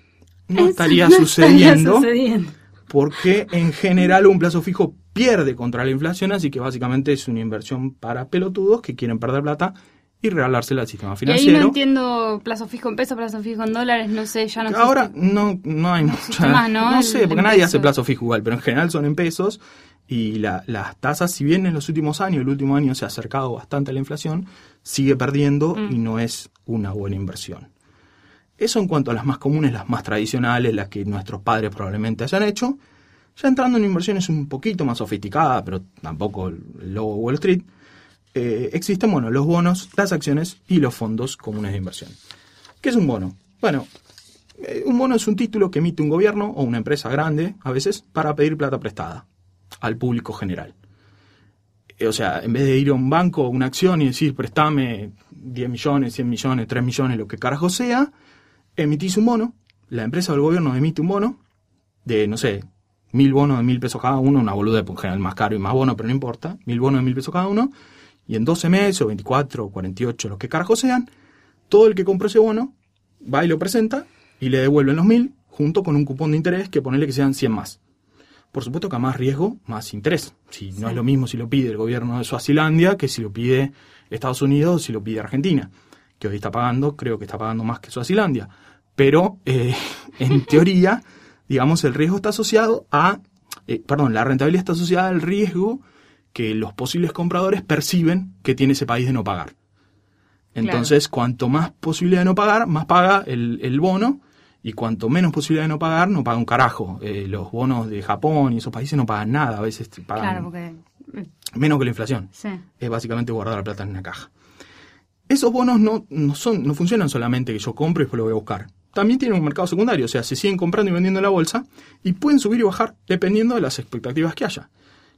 D: no estaría
C: no
D: sucediendo
C: sucediendo.
D: porque en general un plazo fijo pierde contra la inflación, así que básicamente es una inversión para pelotudos que quieren perder plata y regalársela al sistema
C: Y
D: financiero.
C: ahí no entiendo plazo fijo en pesos, plazo fijo en dólares, no sé, ya no existe.
D: Ahora no, no hay mucha.
C: más, ¿no?
D: Sé, porque
C: el
D: nadie
C: peso.
D: hace plazo fijo igual, pero en general son en pesos. Y la- las tasas, si bien en los últimos años, el último año se ha acercado bastante a la inflación, sigue perdiendo
C: Mm.
D: y no es una buena inversión. Eso en cuanto a las más comunes, las más tradicionales, las que nuestros padres probablemente hayan hecho. Ya entrando en inversiones un poquito más sofisticadas, pero tampoco el el logo Wall Street, eh, existen bueno, los bonos, las acciones y los fondos comunes de inversión. ¿Qué es un bono? Bueno, eh, un bono es un título que emite un gobierno o una empresa grande, a veces, para pedir plata prestada al público general. Eh, O sea, en vez de ir a un banco o una acción y decir, préstame 10 millones, 100 millones, 3 millones, lo que carajo sea, emitís un bono, la empresa o el gobierno emite un bono de, no sé, mil bonos de mil pesos cada uno, una boluda, por general más caro y más bono, pero no importa, mil bonos de mil pesos cada uno, y en 12 meses o 24 o 48, los que carajo sean, todo el que compró ese bono va y lo presenta y le devuelven los mil junto con un cupón de interés que ponele que sean 100 más. Por supuesto que a más riesgo, más interés. Si no es lo mismo si lo pide el gobierno de Suazilandia que si lo pide Estados Unidos o si lo pide Argentina, que hoy está pagando, creo que está pagando más que Suazilandia. Pero eh, en teoría, digamos, el riesgo está asociado a, eh, perdón, la rentabilidad está asociada al riesgo que los posibles compradores perciben que tiene ese país de no pagar. Entonces, cuanto más posibilidad de no pagar, más paga el, el bono, y cuanto menos posibilidad de no pagar, no paga un carajo. Eh, los bonos de Japón y esos países no pagan nada, a veces pagan
C: Claro, porque...
D: menos que la inflación.
C: Sí.
D: Es básicamente guardar la plata en una caja. Esos bonos no, no, son, no funcionan solamente que yo compro y después lo voy a buscar. También tienen un mercado secundario, o sea, se siguen comprando y vendiendo en la bolsa y pueden subir y bajar dependiendo de las expectativas que haya.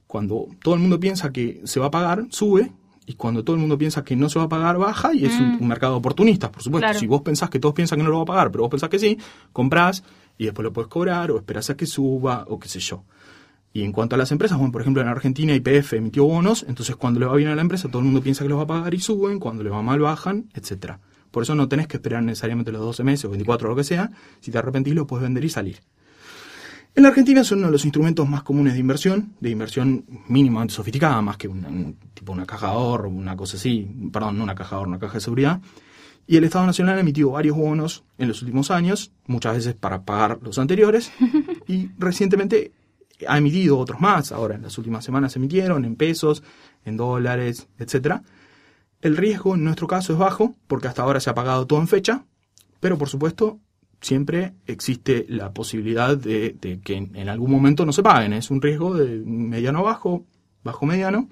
D: Cuando todo el mundo piensa que se va a pagar, sube, y cuando todo el mundo piensa que no se va a pagar, baja, y es un, un mercado de oportunistas, por supuesto.
C: Claro.
D: Si vos pensás que todos piensan que no lo va a pagar, pero vos pensás que sí, comprás y después lo puedes cobrar, o esperás a que suba, o qué sé yo. Y en cuanto a las empresas, bueno, por ejemplo, en Argentina IPF emitió bonos, entonces cuando le va bien a la empresa, todo el mundo piensa que los va a pagar y suben, cuando le va mal bajan, etcétera. Por eso no tenés que esperar necesariamente los 12 meses o 24 o lo que sea, si te arrepentís lo puedes vender y salir. En la Argentina son uno de los instrumentos más comunes de inversión, de inversión mínimamente sofisticada, más que una, un- tipo una caja de ahorro, una cosa así, perdón, no una caja de ahorro, una caja de seguridad. Y el Estado Nacional ha emitido varios bonos en los últimos años, muchas veces para pagar los anteriores, y recientemente ha emitido otros más, ahora en las últimas semanas se emitieron en pesos, en dólares, etcétera. El riesgo en nuestro caso es bajo, porque hasta ahora se ha pagado todo en fecha, pero por supuesto siempre existe la posibilidad de, de que en, en algún momento no se paguen. Es un riesgo de mediano a bajo, bajo mediano.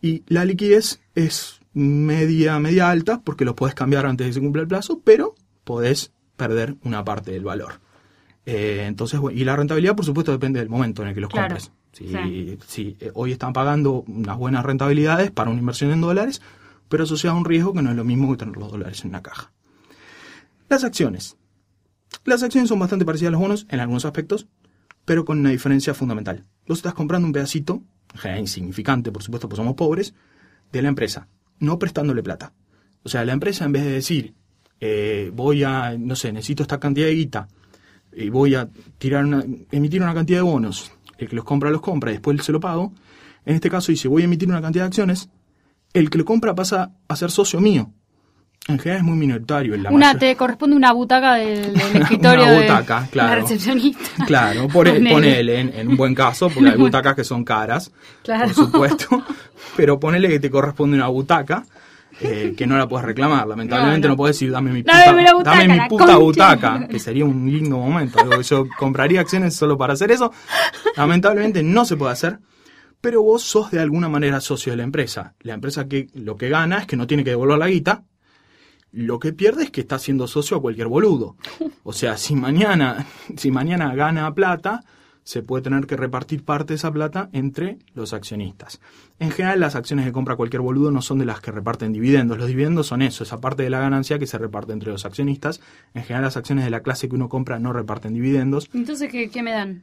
D: Y la liquidez es media, media alta, porque los puedes cambiar antes de que se cumpla el plazo, pero podés perder una parte del valor. Eh, entonces, bueno, y la rentabilidad, por supuesto, depende del momento en el que los
C: Claro,
D: compres. Si,
C: sí.
D: si, eh, hoy están pagando unas buenas rentabilidades para una inversión en dólares, pero asociado a un riesgo que no es lo mismo que tener los dólares en una caja. Las acciones. Las acciones son bastante parecidas a los bonos en algunos aspectos, pero con una diferencia fundamental. Vos estás comprando un pedacito, insignificante, por supuesto, porque somos pobres, de la empresa, no prestándole plata. O sea, la empresa en vez de decir, eh, voy a, no sé, necesito esta cantidad de guita, y voy a tirar una, emitir una cantidad de bonos, el que los compra los compra y después se lo pago, en este caso dice, voy a emitir una cantidad de acciones, el que lo compra pasa a ser socio mío. En general es muy minoritario. en la
C: Una,
D: mayor-
C: te corresponde una butaca del, del escritorio
D: Una
C: de
D: butaca, claro.
C: la recepcionista.
D: Claro, pone-
C: Ponele.
D: ponele en, en un buen caso, porque hay butacas que son caras,
C: Claro.
D: por supuesto, pero ponele que te corresponde una butaca, eh, que no la puedes reclamar. Lamentablemente
C: No,
D: no,
C: no.
D: puedes decir, dame mi puta,
C: butaca,
D: dame mi puta butaca, que sería un lindo momento. Digo, Yo compraría acciones solo para hacer eso. Lamentablemente no se puede hacer. Pero vos sos de alguna manera socio de la empresa. La empresa que lo que gana es que no tiene que devolver la guita, lo que pierde es que está siendo socio a cualquier boludo. O sea, si mañana, si mañana gana plata, se puede tener que repartir parte de esa plata entre los accionistas. En general, las acciones que compra cualquier boludo no son de las que reparten dividendos. Los dividendos son eso, esa parte de la ganancia que se reparte entre los accionistas. En general, las acciones de la clase que uno compra no reparten dividendos.
C: Entonces, ¿qué, qué me dan?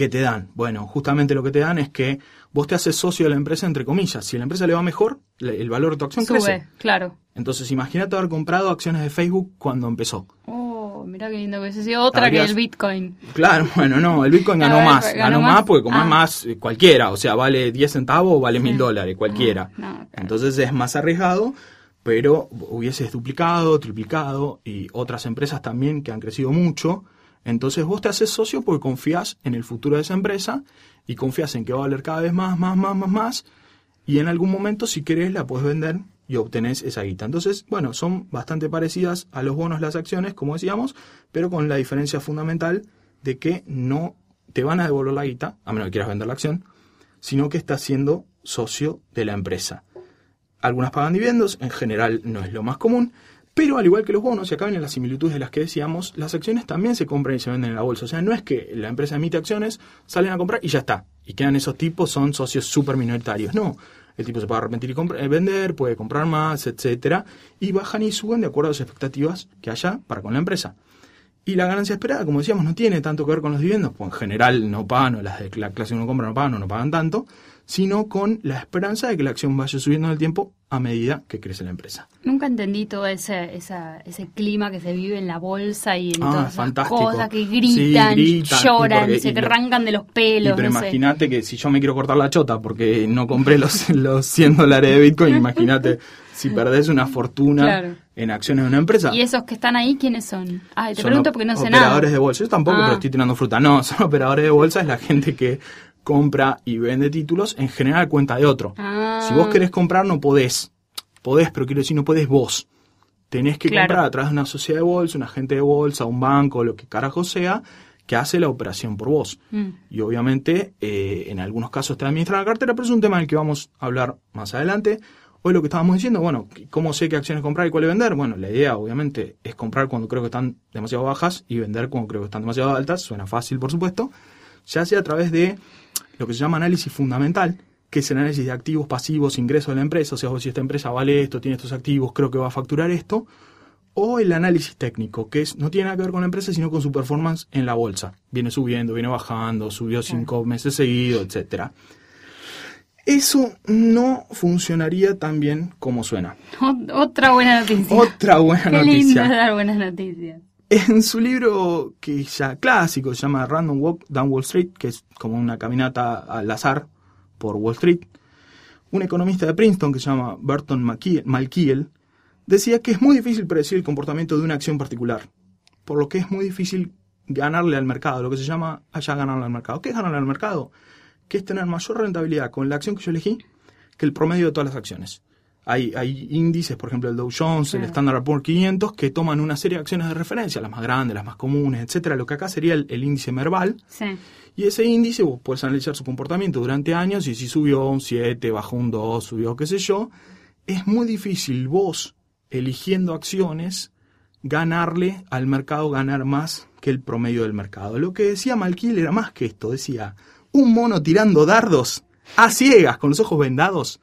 D: ¿Qué te dan? Bueno, justamente lo que te dan es que vos te haces socio de la empresa, entre comillas. Si a la empresa le va mejor, el valor de tu acción
C: Sube,
D: crece.
C: claro.
D: Entonces, imagínate haber comprado acciones de Facebook cuando empezó.
C: Oh, me Mirá qué lindo que hubiese sido otra
D: Habrías-
C: que el Bitcoin.
D: Claro, bueno, no, el Bitcoin ganó
C: ver,
D: más,
C: ganó
D: ganó
C: más.
D: más porque como
C: Ah.
D: es más eh, cualquiera, o sea, vale 10 centavos o vale mil dólares, cualquiera.
C: Ah, no, claro.
D: Entonces es más arriesgado, pero hubieses duplicado, triplicado y otras empresas también que han crecido mucho. Entonces vos te haces socio porque confías en el futuro de esa empresa y confías en que va a valer cada vez más, más, más, más, más. Y en algún momento, si querés, la puedes vender y obtenés esa guita. Entonces, bueno, son bastante parecidas a los bonos, las acciones, como decíamos, pero con la diferencia fundamental de que no te van a devolver la guita, a menos que quieras vender la acción, sino que estás siendo socio de la empresa. Algunas pagan dividendos, en general no es lo más común, pero al igual que los bonos, y acá vienen las similitudes de las que decíamos, las acciones también se compran y se venden en la bolsa. O sea, no es que la empresa emite acciones, salen a comprar y ya está. Y quedan esos tipos, son socios súper minoritarios. No, el tipo se puede arrepentir y eh, vender, puede comprar más, etcétera, y bajan y suben de acuerdo a las expectativas que haya para con la empresa. Y la ganancia esperada, como decíamos, no tiene tanto que ver con los dividendos, pues en general no pagan, o las de la clase uno compra no pagan o no pagan tanto, sino con la esperanza de que la acción vaya subiendo en el tiempo a medida que crece la empresa.
C: Nunca entendí todo ese, esa, ese clima que se vive en la bolsa y en
D: Ah,
C: todas esas cosas que
D: Sí,
C: gritan,
D: y
C: lloran,
D: porque-
C: se
D: lo-
C: arrancan de los pelos.
D: pero
C: no
D: imagínate que si yo me quiero cortar la chota porque no compré los, los 100 dólares de Bitcoin, imagínate si perdés una fortuna
C: Claro.
D: en acciones de una empresa.
C: ¿Y esos que están ahí quiénes son? Ay, te
D: Son
C: pregunto porque no sé
D: operadores
C: nada.
D: de bolsa. Yo tampoco,
C: Ah.
D: pero estoy tirando fruta. No, son operadores de bolsa, es la gente que compra y vende títulos en general cuenta de otro.
C: Ah.
D: Si vos querés comprar, no podés. Podés, pero quiero decir, no podés vos. Tenés que
C: Claro.
D: comprar a través de una sociedad de bolsa, un agente de bolsa, un banco, lo que carajo sea, que hace la operación por vos.
C: Mm.
D: Y obviamente, eh, en algunos casos te administra la cartera, pero es un tema del que vamos a hablar más adelante. Hoy lo que estábamos diciendo, bueno, ¿cómo sé qué acciones comprar y cuáles vender? Bueno, la idea obviamente es comprar cuando creo que están demasiado bajas y vender cuando creo que están demasiado altas. Suena fácil, por supuesto. Ya sea a través de lo que se llama análisis fundamental, que es el análisis de activos, pasivos, ingresos de la empresa. O sea, si esta empresa vale esto, tiene estos activos, creo que va a facturar esto. O el análisis técnico, que es, no tiene nada que ver con la empresa, sino con su performance en la bolsa. Viene subiendo, viene bajando, subió cinco meses seguidos, etcétera. Eso no funcionaría tan bien como suena.
C: Ot- Otra buena noticia.
D: Otra buena
C: Qué lindo
D: noticia.
C: dar buenas noticias.
D: En su libro que ya clásico, se llama Random Walk Down Wall Street, que es como una caminata al azar por Wall Street, un economista de Princeton que se llama Burton Malkiel, decía que es muy difícil predecir el comportamiento de una acción particular, por lo que es muy difícil ganarle al mercado, lo que se llama allá ganarle al mercado. ¿Qué es ganarle al mercado? Que es tener mayor rentabilidad con la acción que yo elegí que el promedio de todas las acciones. Hay, hay índices, por ejemplo, el Dow Jones, el. Standard Poor's 500, que toman una serie de acciones de referencia, las más grandes, las más comunes, etcétera. Lo que acá sería el, el índice Merval.
C: Sí.
D: Y ese índice vos puedes analizar su comportamiento durante años y si subió un 7, bajó un 2, subió qué sé yo. Es muy difícil vos, eligiendo acciones, ganarle al mercado, ganar más que el promedio del mercado. Lo que decía Malkiel era más que esto. Decía, un mono tirando dardos a ciegas, con los ojos vendados,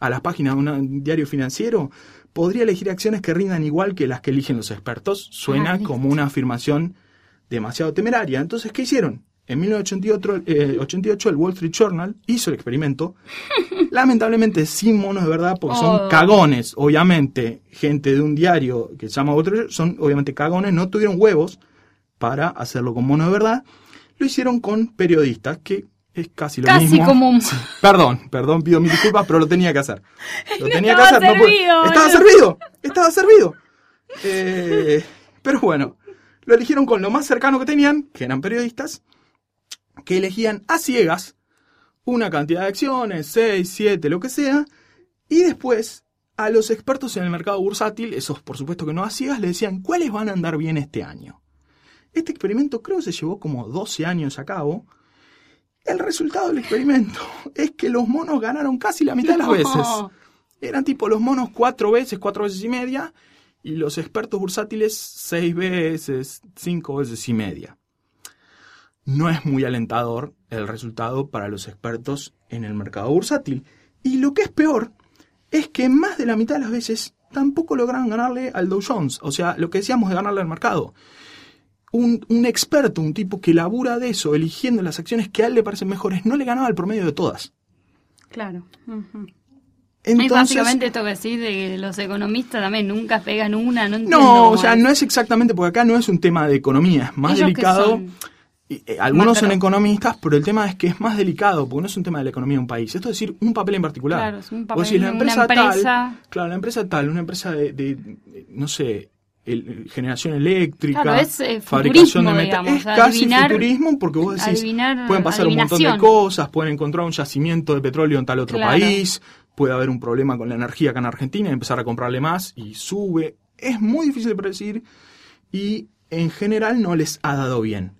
D: a las páginas de un diario financiero, podría elegir acciones que rindan igual que las que eligen los expertos. Suena
C: Ah,
D: como una afirmación demasiado temeraria. Entonces, ¿qué hicieron? En 1988 eh, 88, el Wall Street Journal hizo el experimento, lamentablemente sin monos de verdad, porque
C: Oh.
D: son cagones. Obviamente, gente de un diario que se llama Wall Street son obviamente cagones, no tuvieron huevos para hacerlo con monos de verdad. Lo hicieron con periodistas, que es casi lo
C: Casi
D: mismo.
C: como un-
D: Sí, Perdón, perdón, pido mis disculpas, pero lo tenía que hacer. Lo tenía que
C: estaba
D: hacer. no
C: servido,
D: estaba servido, estaba servido. Eh, pero bueno, lo eligieron con lo más cercano que tenían, que eran periodistas, que elegían a ciegas una cantidad de acciones, 6, 7, lo que sea, y después a los expertos en el mercado bursátil, esos por supuesto que no a ciegas, le decían cuáles van a andar bien este año. Este experimento creo que se llevó como 12 años a cabo. El resultado del experimento es que los monos ganaron casi la mitad de las veces. Eran tipo los monos cuatro veces, cuatro veces y media, y los expertos bursátiles seis veces, cinco veces y media. No es muy alentador el resultado para los expertos en el mercado bursátil. Y lo que es peor es que más de la mitad de las veces tampoco lograron ganarle al Dow Jones. O sea, lo que decíamos de ganarle al mercado. Un, un experto, un tipo que labura de eso, eligiendo las acciones que a él le parecen mejores, no le ganaba el promedio de todas.
C: Claro.
D: Entonces,
C: básicamente esto que decís de que los economistas también nunca pegan una, no entiendo.
D: no, o sea,
C: es.
D: no es exactamente, porque acá no es un tema de economía, es más delicado. eh, algunos son economistas, pero el tema es que es más delicado, porque no es un tema de la economía de un país. Esto es decir, un papel en particular.
C: Claro, es un papel
D: decís, la
C: de una
D: empresa,
C: empresa.
D: tal, claro, la empresa tal, una empresa de, de, de, no sé, el- generación eléctrica,
C: Claro, es, eh,
D: fabricación de metal.
C: digamos,
D: Es casi
C: adivinar-
D: futurismo porque vos decís,
C: adivinar-
D: pueden pasar un montón de cosas, pueden encontrar un yacimiento de petróleo en tal otro
C: Claro.
D: país, puede haber un problema con la energía acá en Argentina y empezar a comprarle más y sube. Es muy difícil de predecir y en general no les ha dado bien.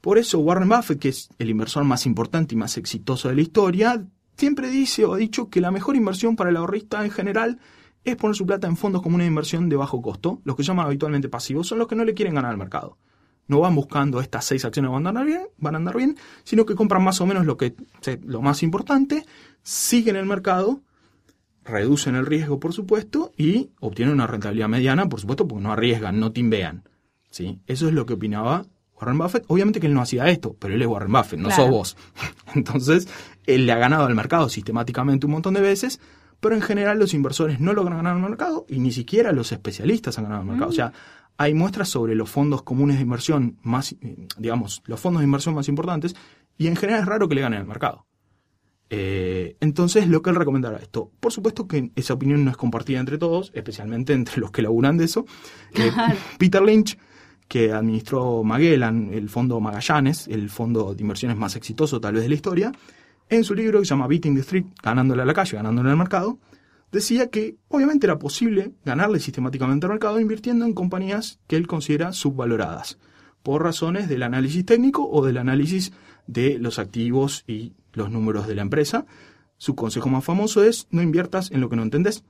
D: Por eso Warren Buffett, que es el inversor más importante y más exitoso de la historia, siempre dice o ha dicho que la mejor inversión para el ahorrista en general es poner su plata en fondos comunes de inversión de bajo costo, los que llaman habitualmente pasivos, son los que no le quieren ganar al mercado. No van buscando estas seis acciones que van a andar bien, van a andar bien sino que compran más o menos lo, que, lo más importante, siguen el mercado, reducen el riesgo, por supuesto, y obtienen una rentabilidad mediana, por supuesto, porque no arriesgan, no timbean. ¿sí? Eso es lo que opinaba Warren Buffett. Obviamente que él no hacía esto, pero él es Warren Buffett, no
C: Claro.
D: sos vos. Entonces, él le ha ganado al mercado sistemáticamente un montón de veces, pero en general los inversores no logran ganar al mercado y ni siquiera los especialistas han ganado al mercado. O sea, hay muestras sobre los fondos comunes de inversión más, eh, digamos, los fondos de inversión más importantes, y en general es raro que le ganen al mercado. Eh, entonces, lo que él recomendaba esto. Por supuesto que esa opinión no es compartida entre todos, especialmente entre los que laburan de eso. Eh, Peter Lynch, que administró Magellan, el fondo Magallanes, el fondo de inversiones más exitoso tal vez de la historia, en su libro que se llama Beating the Street, ganándole a la calle, ganándole al mercado, decía que obviamente era posible ganarle sistemáticamente al mercado invirtiendo en compañías que él considera subvaloradas, por razones del análisis técnico o del análisis de los activos y los números de la empresa. Su consejo más famoso es no inviertas en lo que no entendés.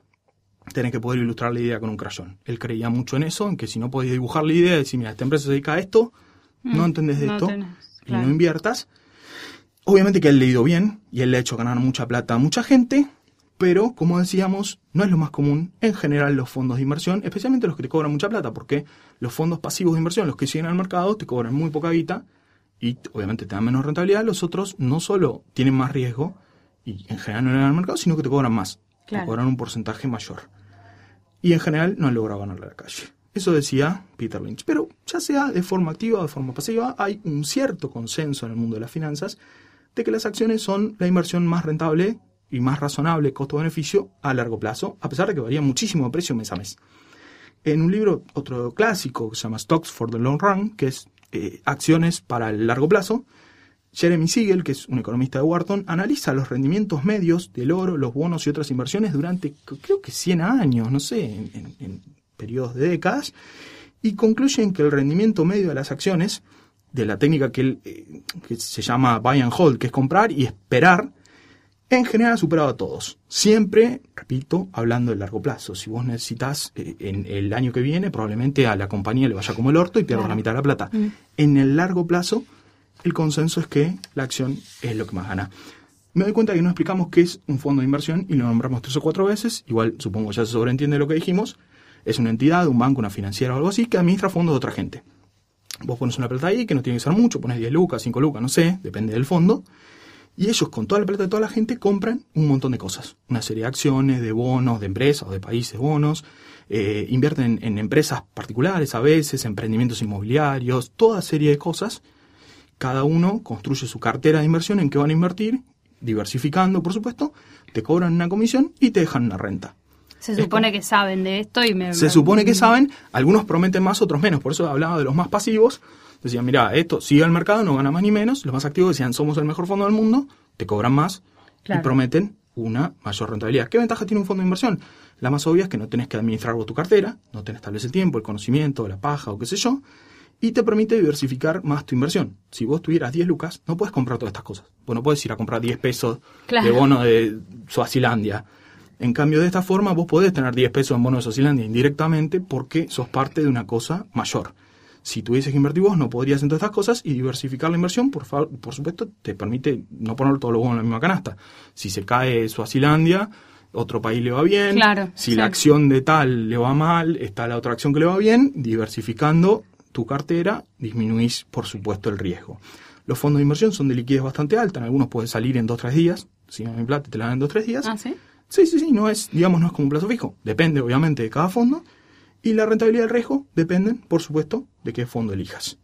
D: Tenés que poder ilustrar la idea con un crayón. Él creía mucho en eso, en que si no podías dibujar la idea y decir, mira, esta empresa se dedica a esto, no entendés de
C: Mm, no
D: esto
C: tenés,
D: y no inviertas. Obviamente que él le ha ido bien y él le ha hecho ganar mucha plata a mucha gente, pero como decíamos, no es lo más común en general los fondos de inversión, especialmente los que te cobran mucha plata, porque los fondos pasivos de inversión, los que siguen al mercado, te cobran muy poca guita y obviamente te dan menos rentabilidad. Los otros no solo tienen más riesgo y en general no le dan al mercado, sino que te cobran más,
C: Claro.
D: te cobran un porcentaje mayor. Y en general no han logrado ganarle a la calle. Eso decía Peter Lynch. Pero ya sea de forma activa o de forma pasiva, hay un cierto consenso en el mundo de las finanzas de que las acciones son la inversión más rentable y más razonable costo-beneficio a largo plazo, a pesar de que varía muchísimo de precio mes a mes. En un libro, otro clásico que se llama Stocks for the Long Run, que es eh, acciones para el largo plazo, Jeremy Siegel, que es un economista de Wharton, analiza los rendimientos medios del oro, los bonos y otras inversiones durante creo que 100 años, no sé, en, en- en periodos de décadas, y concluyen que el rendimiento medio de las acciones, de la técnica que, él, eh, que se llama buy and hold, que es comprar y esperar, en general ha superado a todos. Siempre, repito, hablando de largo plazo. Si vos necesitas eh, en el año que viene, probablemente a la compañía le vaya como el orto y pierdas
C: Claro.
D: la mitad de la plata. En el largo plazo, el consenso es que la acción es lo que más gana. Me doy cuenta que no explicamos qué es un fondo de inversión y lo nombramos tres o cuatro veces. Igual supongo ya se sobreentiende lo que dijimos. Es una entidad, un banco, una financiera o algo así que administra fondos de otra gente. Vos pones una plata ahí que no tiene que ser mucho, pones 10 lucas, 5 lucas, no sé, depende del fondo. Y ellos con toda la plata de toda la gente compran un montón de cosas. Una serie de acciones, de bonos, de empresas de países bonos. eh, invierten en empresas particulares a veces, emprendimientos inmobiliarios, toda serie de cosas. Cada uno construye su cartera de inversión en qué van a invertir, diversificando, por supuesto. Te cobran una comisión y te dejan una renta.
C: Se supone que saben de esto y me...
D: Se supone que saben, algunos prometen más, otros menos. Por eso hablaba de los más pasivos. Decían, mira, esto sigue el mercado, no gana más ni menos. Los más activos decían, somos el mejor fondo del mundo, te cobran más
C: Claro.
D: y prometen una mayor rentabilidad. ¿Qué ventaja tiene un fondo de inversión? La más obvia es que no tenés que administrar vos tu cartera, no tenés tal vez el tiempo, el conocimiento, la paja o qué sé yo, y te permite diversificar más tu inversión. Si vos tuvieras 10 lucas, no puedes comprar todas estas cosas. Vos no puedes ir a comprar 10 pesos
C: Claro.
D: de bono de Suazilandia. En cambio, de esta forma, vos podés tener 10 pesos en bono de Suazilandia indirectamente porque sos parte de una cosa mayor. Si tuvieses que invertir vos, no podrías en todas estas cosas y diversificar la inversión, por, fa- por supuesto, te permite no poner todos los huevos en la misma canasta. Si se cae Suazilandia, otro país le va bien.
C: Claro,
D: si
C: sí.
D: la acción de tal le va mal, está la otra acción que le va bien. Diversificando tu cartera, disminuís, por supuesto, el riesgo. Los fondos de inversión son de liquidez bastante alta. En algunos puedes salir en 2 o 3 días. Si no hay plata, te la dan en 2 o 3 días.
C: Ah, ¿sí?
D: Sí, sí, sí, no es, digamos, no es como un plazo fijo. Depende, obviamente, de cada fondo. Y la rentabilidad del riesgo dependen, por supuesto, de qué fondo elijas.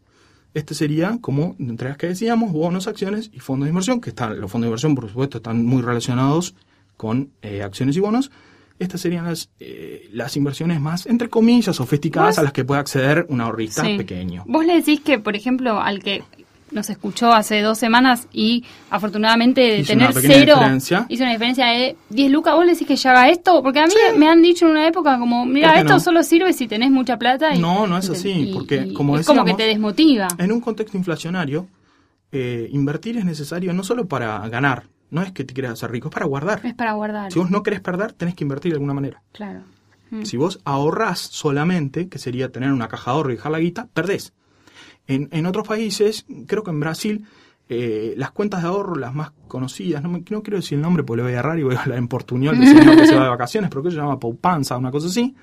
D: Este sería como, entre las que decíamos, bonos, acciones y fondos de inversión, que están, los fondos de inversión, por supuesto, están muy relacionados con eh, acciones y bonos. Estas serían las, eh, las inversiones más, entre comillas, sofisticadas
C: ¿Vos?
D: a las que puede acceder un ahorrista
C: Sí.
D: pequeño.
C: Vos le decís que, por ejemplo, al que nos escuchó hace dos semanas y afortunadamente de
D: Hizo
C: tener cero
D: diferencia.
C: hizo una diferencia de 10 lucas, vos le decís que ya haga esto, porque a mí me han dicho en una época como, mira,
D: ¿Por qué
C: esto
D: no?
C: solo sirve si tenés mucha plata. Y,
D: No, no es así,
C: y-
D: porque
C: y
D: como
C: es como que te desmotiva.
D: En un contexto inflacionario, eh, invertir es necesario no solo para ganar, no es que te quieras hacer rico, es para guardar.
C: Es para guardar.
D: Si vos no querés perder, tenés que invertir de alguna manera.
C: Claro. Mm.
D: Si vos ahorrás solamente, que sería tener una caja de ahorro y dejar la guita, perdés. En, en otros países, creo que en Brasil, eh, las cuentas de ahorro, las más conocidas, no, me- no quiero decir el nombre porque lo voy a errar y voy a hablar en portuñol del señor que se va de vacaciones, pero que se llama Poupanza, una cosa así.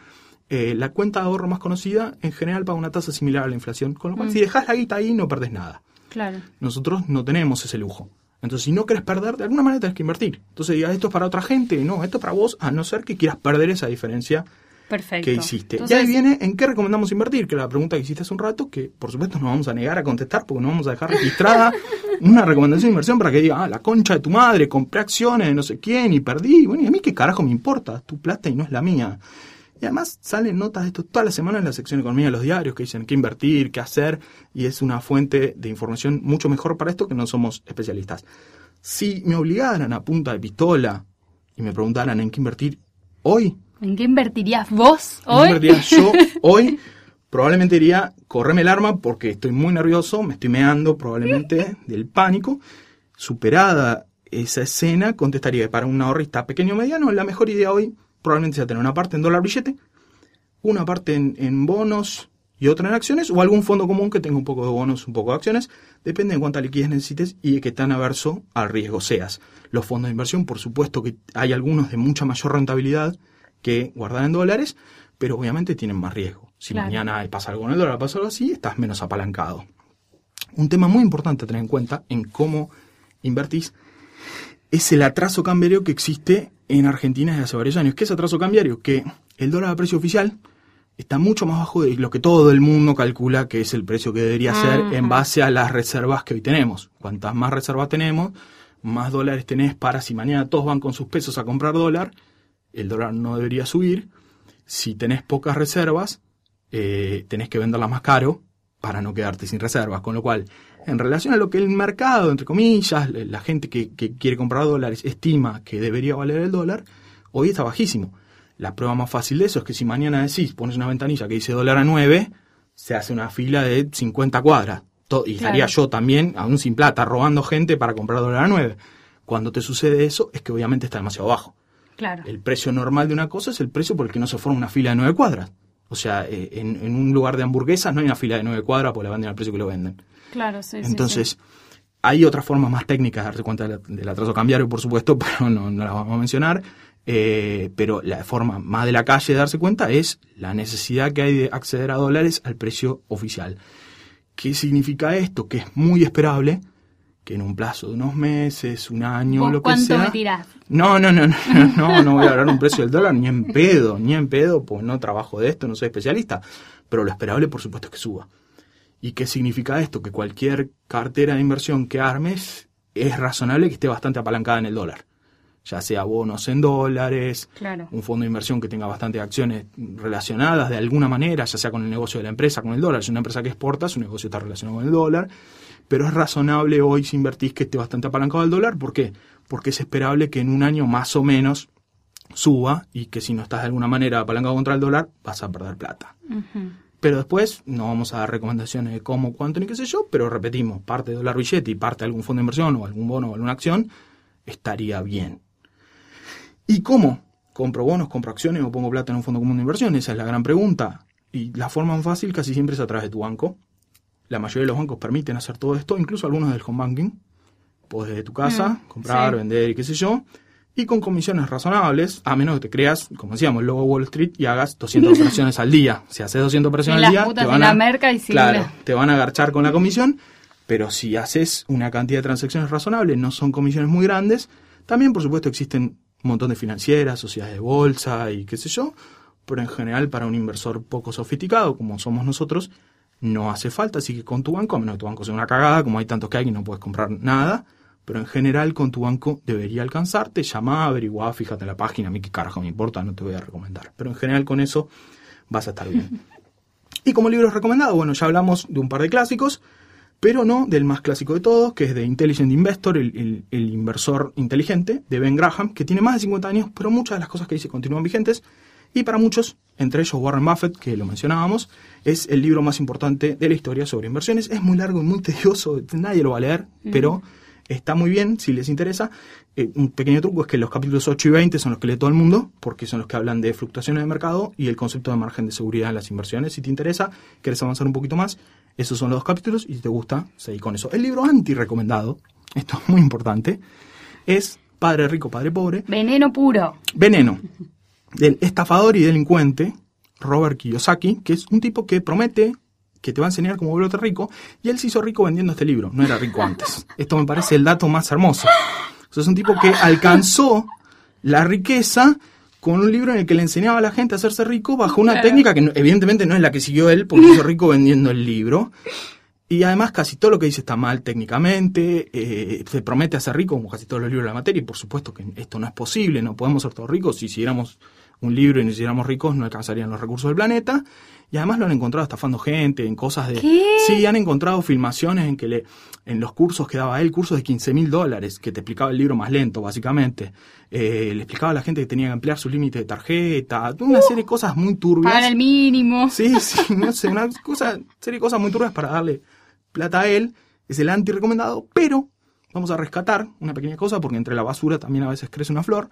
D: Eh, la cuenta de ahorro más conocida en general paga una tasa similar a la inflación, con lo cual
C: Mm.
D: si dejas la guita ahí no perdés nada.
C: Claro.
D: Nosotros no tenemos ese lujo. Entonces, si no querés perder, de alguna manera tenés que invertir. Entonces, diga, esto es para otra gente. No, esto es para vos, a no ser que quieras perder esa diferencia
C: Perfecto.
D: que hiciste.
C: Entonces,
D: y ahí viene en qué recomendamos invertir, que la pregunta que hiciste hace un rato, que por supuesto nos vamos a negar a contestar porque no vamos a dejar registrada una recomendación de inversión para que diga, ah, la concha de tu madre, compré acciones de no sé quién y perdí. Bueno, y a mí qué carajo me importa, tu plata y no es la mía. Y además salen notas de esto toda la semana en la sección de economía de los diarios que dicen qué invertir, qué hacer, y es una fuente de información mucho mejor para esto que no somos especialistas. Si me obligaran a punta de pistola y me preguntaran en qué invertir hoy,
C: ¿En qué invertirías vos
D: ¿En qué
C: hoy?
D: invertiría yo hoy? Probablemente diría, correme el arma porque estoy muy nervioso, me estoy meando probablemente del pánico. Superada esa escena, contestaría que para un ahorrista pequeño o mediano, la mejor idea hoy probablemente sea tener una parte en dólar billete, una parte en, en bonos y otra en acciones, o algún fondo común que tenga un poco de bonos, un poco de acciones, depende de cuánta liquidez necesites y de qué tan averso al riesgo seas. Los fondos de inversión, por supuesto que hay algunos de mucha mayor rentabilidad que guardar en dólares, pero obviamente tienen más riesgo. Si
C: Claro.
D: mañana pasa algo con el dólar, pasa algo así, estás menos apalancado. Un tema muy importante a tener en cuenta en cómo invertís es el atraso cambiario que existe en Argentina desde hace varios años. ¿Qué es atraso cambiario? Que el dólar a precio oficial está mucho más bajo de lo que todo el mundo calcula que es el precio que debería ser en base a las reservas que hoy tenemos. Cuantas más reservas tenemos, más dólares tenés para si mañana todos van con sus pesos a comprar dólar, el dólar no debería subir. Si tenés pocas reservas, eh, tenés que venderlas más caro para no quedarte sin reservas. Con lo cual, en relación a lo que el mercado, entre comillas, la gente que, que quiere comprar dólares estima que debería valer el dólar, hoy está bajísimo. La prueba más fácil de eso es que si mañana decís, pones una ventanilla que dice dólar a 9, se hace una fila de 50 cuadras. Y
C: Claro.
D: estaría yo también, aún sin plata, robando gente para comprar dólar a 9. Cuando te sucede eso, es que obviamente está demasiado bajo.
C: Claro.
D: El precio normal de una cosa es el precio por el que no se forma una fila de nueve cuadras. O sea, eh, en, en un lugar de hamburguesas no hay una fila de nueve cuadras porque la venden al precio que lo venden.
C: Claro, sí, sí,
D: Entonces, hay otras formas más técnicas de darse cuenta del, del atraso cambiario, por supuesto, pero no, no las vamos a mencionar. Eh, pero la forma más de la calle de darse cuenta es la necesidad que hay de acceder a dólares al precio oficial. ¿Qué significa esto? Que es muy esperable que en un plazo de unos meses, un año,
C: ¿Vos
D: lo que
C: cuánto
D: sea.
C: me tirás?
D: No, no, no, no, no, no voy a hablar de un precio del dólar ni en pedo, ni en pedo, pues no trabajo de esto, no soy especialista. Pero lo esperable, por supuesto, es que suba. ¿Y qué significa esto? Que cualquier cartera de inversión que armes es razonable que esté bastante apalancada en el dólar. Ya sea bonos en dólares,
C: Claro.
D: un fondo de inversión que tenga bastantes acciones relacionadas de alguna manera, ya sea con el negocio de la empresa, con el dólar. Si una empresa que exporta, su negocio está relacionado con el dólar. Pero es razonable hoy si invertís que esté bastante apalancado al dólar. ¿Por qué? Porque es esperable que en un año más o menos suba y que si no estás de alguna manera apalancado contra el dólar, vas a perder plata. Pero después no vamos a dar recomendaciones de cómo, cuánto ni qué sé yo, pero repetimos, parte de dólar billete y parte de algún fondo de inversión o algún bono o alguna acción estaría bien. ¿Y cómo? ¿Compro bonos, compro acciones o pongo plata en un fondo común de inversión? Esa es la gran pregunta. Y la forma más fácil casi siempre es a través de tu banco. La mayoría de los bancos permiten hacer todo esto, incluso algunos del home banking. Puedes desde tu casa
C: Mm,
D: comprar,
C: sí.
D: vender y qué sé yo. Y con comisiones razonables, a menos que te creas, como decíamos, el logo Wall Street y hagas 200 operaciones al día. Si haces 200 operaciones al día, te
C: de
D: van
C: la
D: a,
C: merca y
D: claro,
C: la-
D: te van a agarchar con la comisión. Pero si haces una cantidad de transacciones razonables, no son comisiones muy grandes. También, por supuesto, existen un montón de financieras, sociedades de bolsa y qué sé yo, pero en general para un inversor poco sofisticado como somos nosotros, no hace falta, así que con tu banco, a menos que tu banco sea una cagada, como hay tantos que hay que no puedes comprar nada, pero en general con tu banco debería alcanzarte, llama, averigua, fíjate en la página, a mí qué carajo me importa, no te voy a recomendar, pero en general con eso vas a estar bien. y como libros recomendados, bueno, ya hablamos de un par de clásicos, pero no del más clásico de todos, que es de Intelligent Investor, el, el- el inversor inteligente, de Ben Graham, que tiene más de 50 años, pero muchas de las cosas que dice continúan vigentes. Y para muchos, entre ellos Warren Buffett, que lo mencionábamos, es el libro más importante de la historia sobre inversiones. Es muy largo y muy tedioso, nadie lo va a leer, pero está muy bien si les interesa. Eh, un pequeño truco es que los capítulos 8 y 20 son los que lee todo el mundo, porque son los que hablan de fluctuaciones de mercado y el concepto de margen de seguridad en las inversiones. Si te interesa, quieres avanzar un poquito más, esos son los dos capítulos y si te gusta, seguí con eso. El libro anti-recomendado, esto es muy importante, es Padre Rico, Padre Pobre,
C: Veneno puro.
D: Veneno, del estafador y delincuente Robert Kiyosaki, que es un tipo que promete que te va a enseñar cómo volverte rico, y él se hizo rico vendiendo este libro, no era rico antes. Esto me parece el dato más hermoso. O sea, es un tipo que alcanzó la riqueza con un libro en el que le enseñaba a la gente a hacerse rico bajo una
C: Claro.
D: técnica que evidentemente no es la que siguió él, porque se hizo rico vendiendo el libro. Y además casi todo lo que dice está mal técnicamente, eh, se promete hacer rico como casi todos los libros de la materia y por supuesto que esto no es posible, no podemos ser todos ricos, si hiciéramos un libro y nos hiciéramos ricos no alcanzarían los recursos del planeta y además lo han encontrado estafando gente en cosas de...
C: ¿Qué?
D: Sí, han encontrado filmaciones en que le, en los cursos que daba él, cursos de 15 mil dólares, que te explicaba el libro más lento básicamente, Eh, le explicaba a la gente que tenía que ampliar su límite de tarjeta, una serie de cosas muy turbias.
C: Pagar el mínimo.
D: Sí, sí, no sé, una cosa, serie de cosas muy turbias para darle plata a él. Es el anti-recomendado, pero vamos a rescatar una pequeña cosa, porque entre la basura también a veces crece una flor.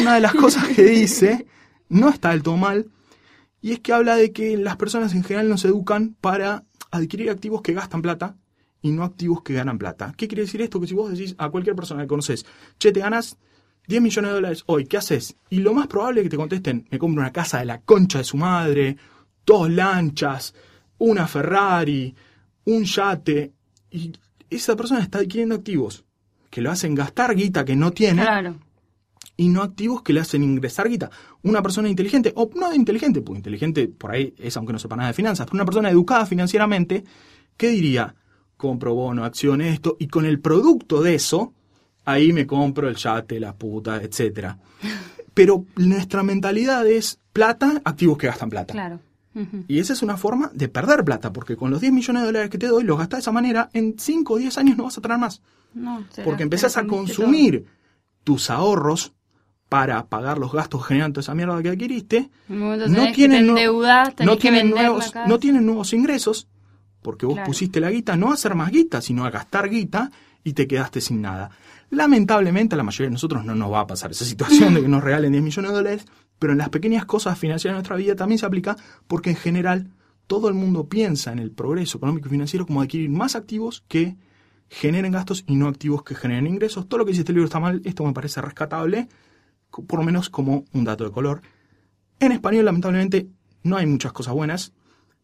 D: Una de las cosas que dice no está del todo mal, y es que habla de que las personas en general no se educan para adquirir activos que gastan plata y no activos que ganan plata. ¿Qué quiere decir esto? Que si vos decís a cualquier persona que conoces, che, te ganas 10 millones de dólares hoy, ¿qué haces? Y lo más probable es que te contesten, me compro una casa de la concha de su madre, dos lanchas, una Ferrari, un yate, y esa persona está adquiriendo activos que lo hacen gastar guita que no tiene
C: Claro.
D: Y no activos que le hacen ingresar guita. Una persona inteligente, o no inteligente, pues inteligente por ahí es aunque no sepa nada de finanzas, pero una persona educada financieramente, ¿qué diría? Compro bono, acciones, esto, y con el producto de eso, ahí me compro el yate, la puta, etcétera. Pero nuestra mentalidad es plata, activos que gastan plata.
C: Claro.
D: Y esa es una forma de perder plata, porque con los 10 millones de dólares que te doy, los gastás de esa manera, en 5 o 10 años no vas a traer más.
C: No,
D: Porque empezás a consumir tus ahorros para pagar los gastos que generan toda esa mierda que adquiriste. No tienen, no,
C: que
D: tienen nuevos, no tienen nuevos ingresos, porque vos
C: Claro.
D: pusiste la guita no a hacer más guita, sino a gastar guita y te quedaste sin nada. Lamentablemente a la mayoría de nosotros no nos va a pasar esa situación de que nos regalen 10 millones de dólares, pero en las pequeñas cosas financieras de nuestra vida también se aplica porque en general todo el mundo piensa en el progreso económico y financiero como adquirir más activos que generen gastos y no activos que generen ingresos. Todo lo que dice este libro está mal, esto me parece rescatable, por lo menos como un dato de color. En español, lamentablemente, no hay muchas cosas buenas,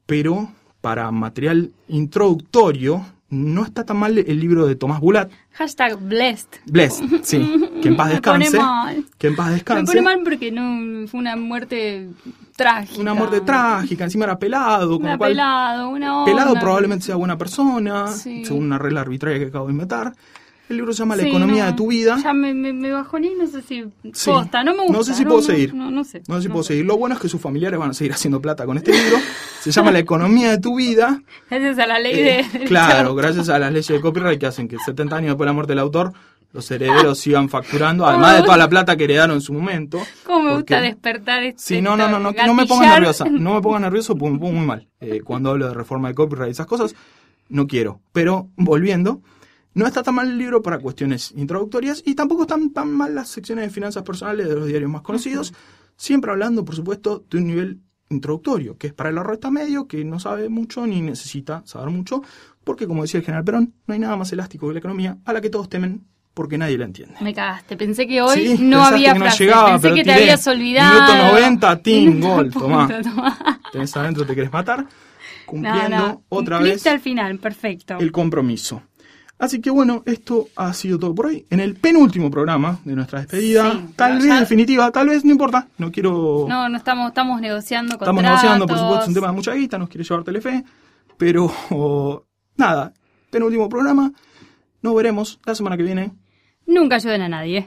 D: pero para material introductorio no está tan mal el libro de Tomás Bulat,
C: Hashtag blessed.
D: Blessed, sí, que en paz
C: Me pone
D: descanse.
C: mal.
D: Que en paz
C: Me
D: descanse.
C: pone mal porque no fue una muerte trágica.
D: Una muerte trágica, encima era pelado, con lo cual
C: pelado, una onda.
D: pelado probablemente sea buena persona,
C: Sí.
D: según una regla arbitraria que acabo de inventar. El libro se llama La
C: Sí,
D: economía
C: no,
D: de tu vida.
C: Ya me, me, me bajoné y no sé si
D: Sí.
C: posta, no me gusta.
D: No sé si puedo seguir.
C: No, no sé.
D: No sé si puedo seguir. Lo bueno es que sus familiares van a seguir haciendo plata con este libro. Se llama La economía de tu vida.
C: Gracias a la ley
D: Eh,
C: de...
D: claro, gracias a las leyes de copyright que hacen que 70 años después de la muerte del autor, los herederos sigan facturando, además de toda la plata que heredaron en su momento.
C: Cómo me gusta despertar este
D: Sí, no, no, no, no, no me pongas nerviosa. No me pongas nervioso porque me pongo muy mal. Eh, cuando hablo de reforma de copyright y esas cosas, no quiero. Pero, volviendo, no está tan mal el libro para cuestiones introductorias y tampoco están tan mal las secciones de finanzas personales de los diarios más conocidos. Siempre hablando, por supuesto, de un nivel introductorio, que es para el arroeta medio, que no sabe mucho ni necesita saber mucho, porque como decía el general Perón, no hay nada más elástico que la economía a la que todos temen porque nadie la entiende.
C: Me cagaste. Pensé que hoy
D: Sí,
C: no había
D: que no
C: frase.
D: llegaba,
C: Pensé que te
D: tiré.
C: habías olvidado.
D: Minuto 90, tin, gol, tomá. Tenés adentro, te querés matar, cumpliendo
C: No, no,
D: otra
C: cumpliste
D: vez
C: al final, perfecto.
D: el compromiso. Así que bueno, esto ha sido todo por hoy. En el penúltimo programa de nuestra despedida,
C: Sí,
D: tal vez
C: ya-
D: definitiva, tal vez no importa, no quiero...
C: No, no estamos, estamos negociando
D: Estamos
C: contratos.
D: negociando, por supuesto, es un tema de mucha guita, nos quiere llevar Telefe, pero nada, penúltimo programa, nos veremos la semana que viene.
C: Nunca ayuden a nadie.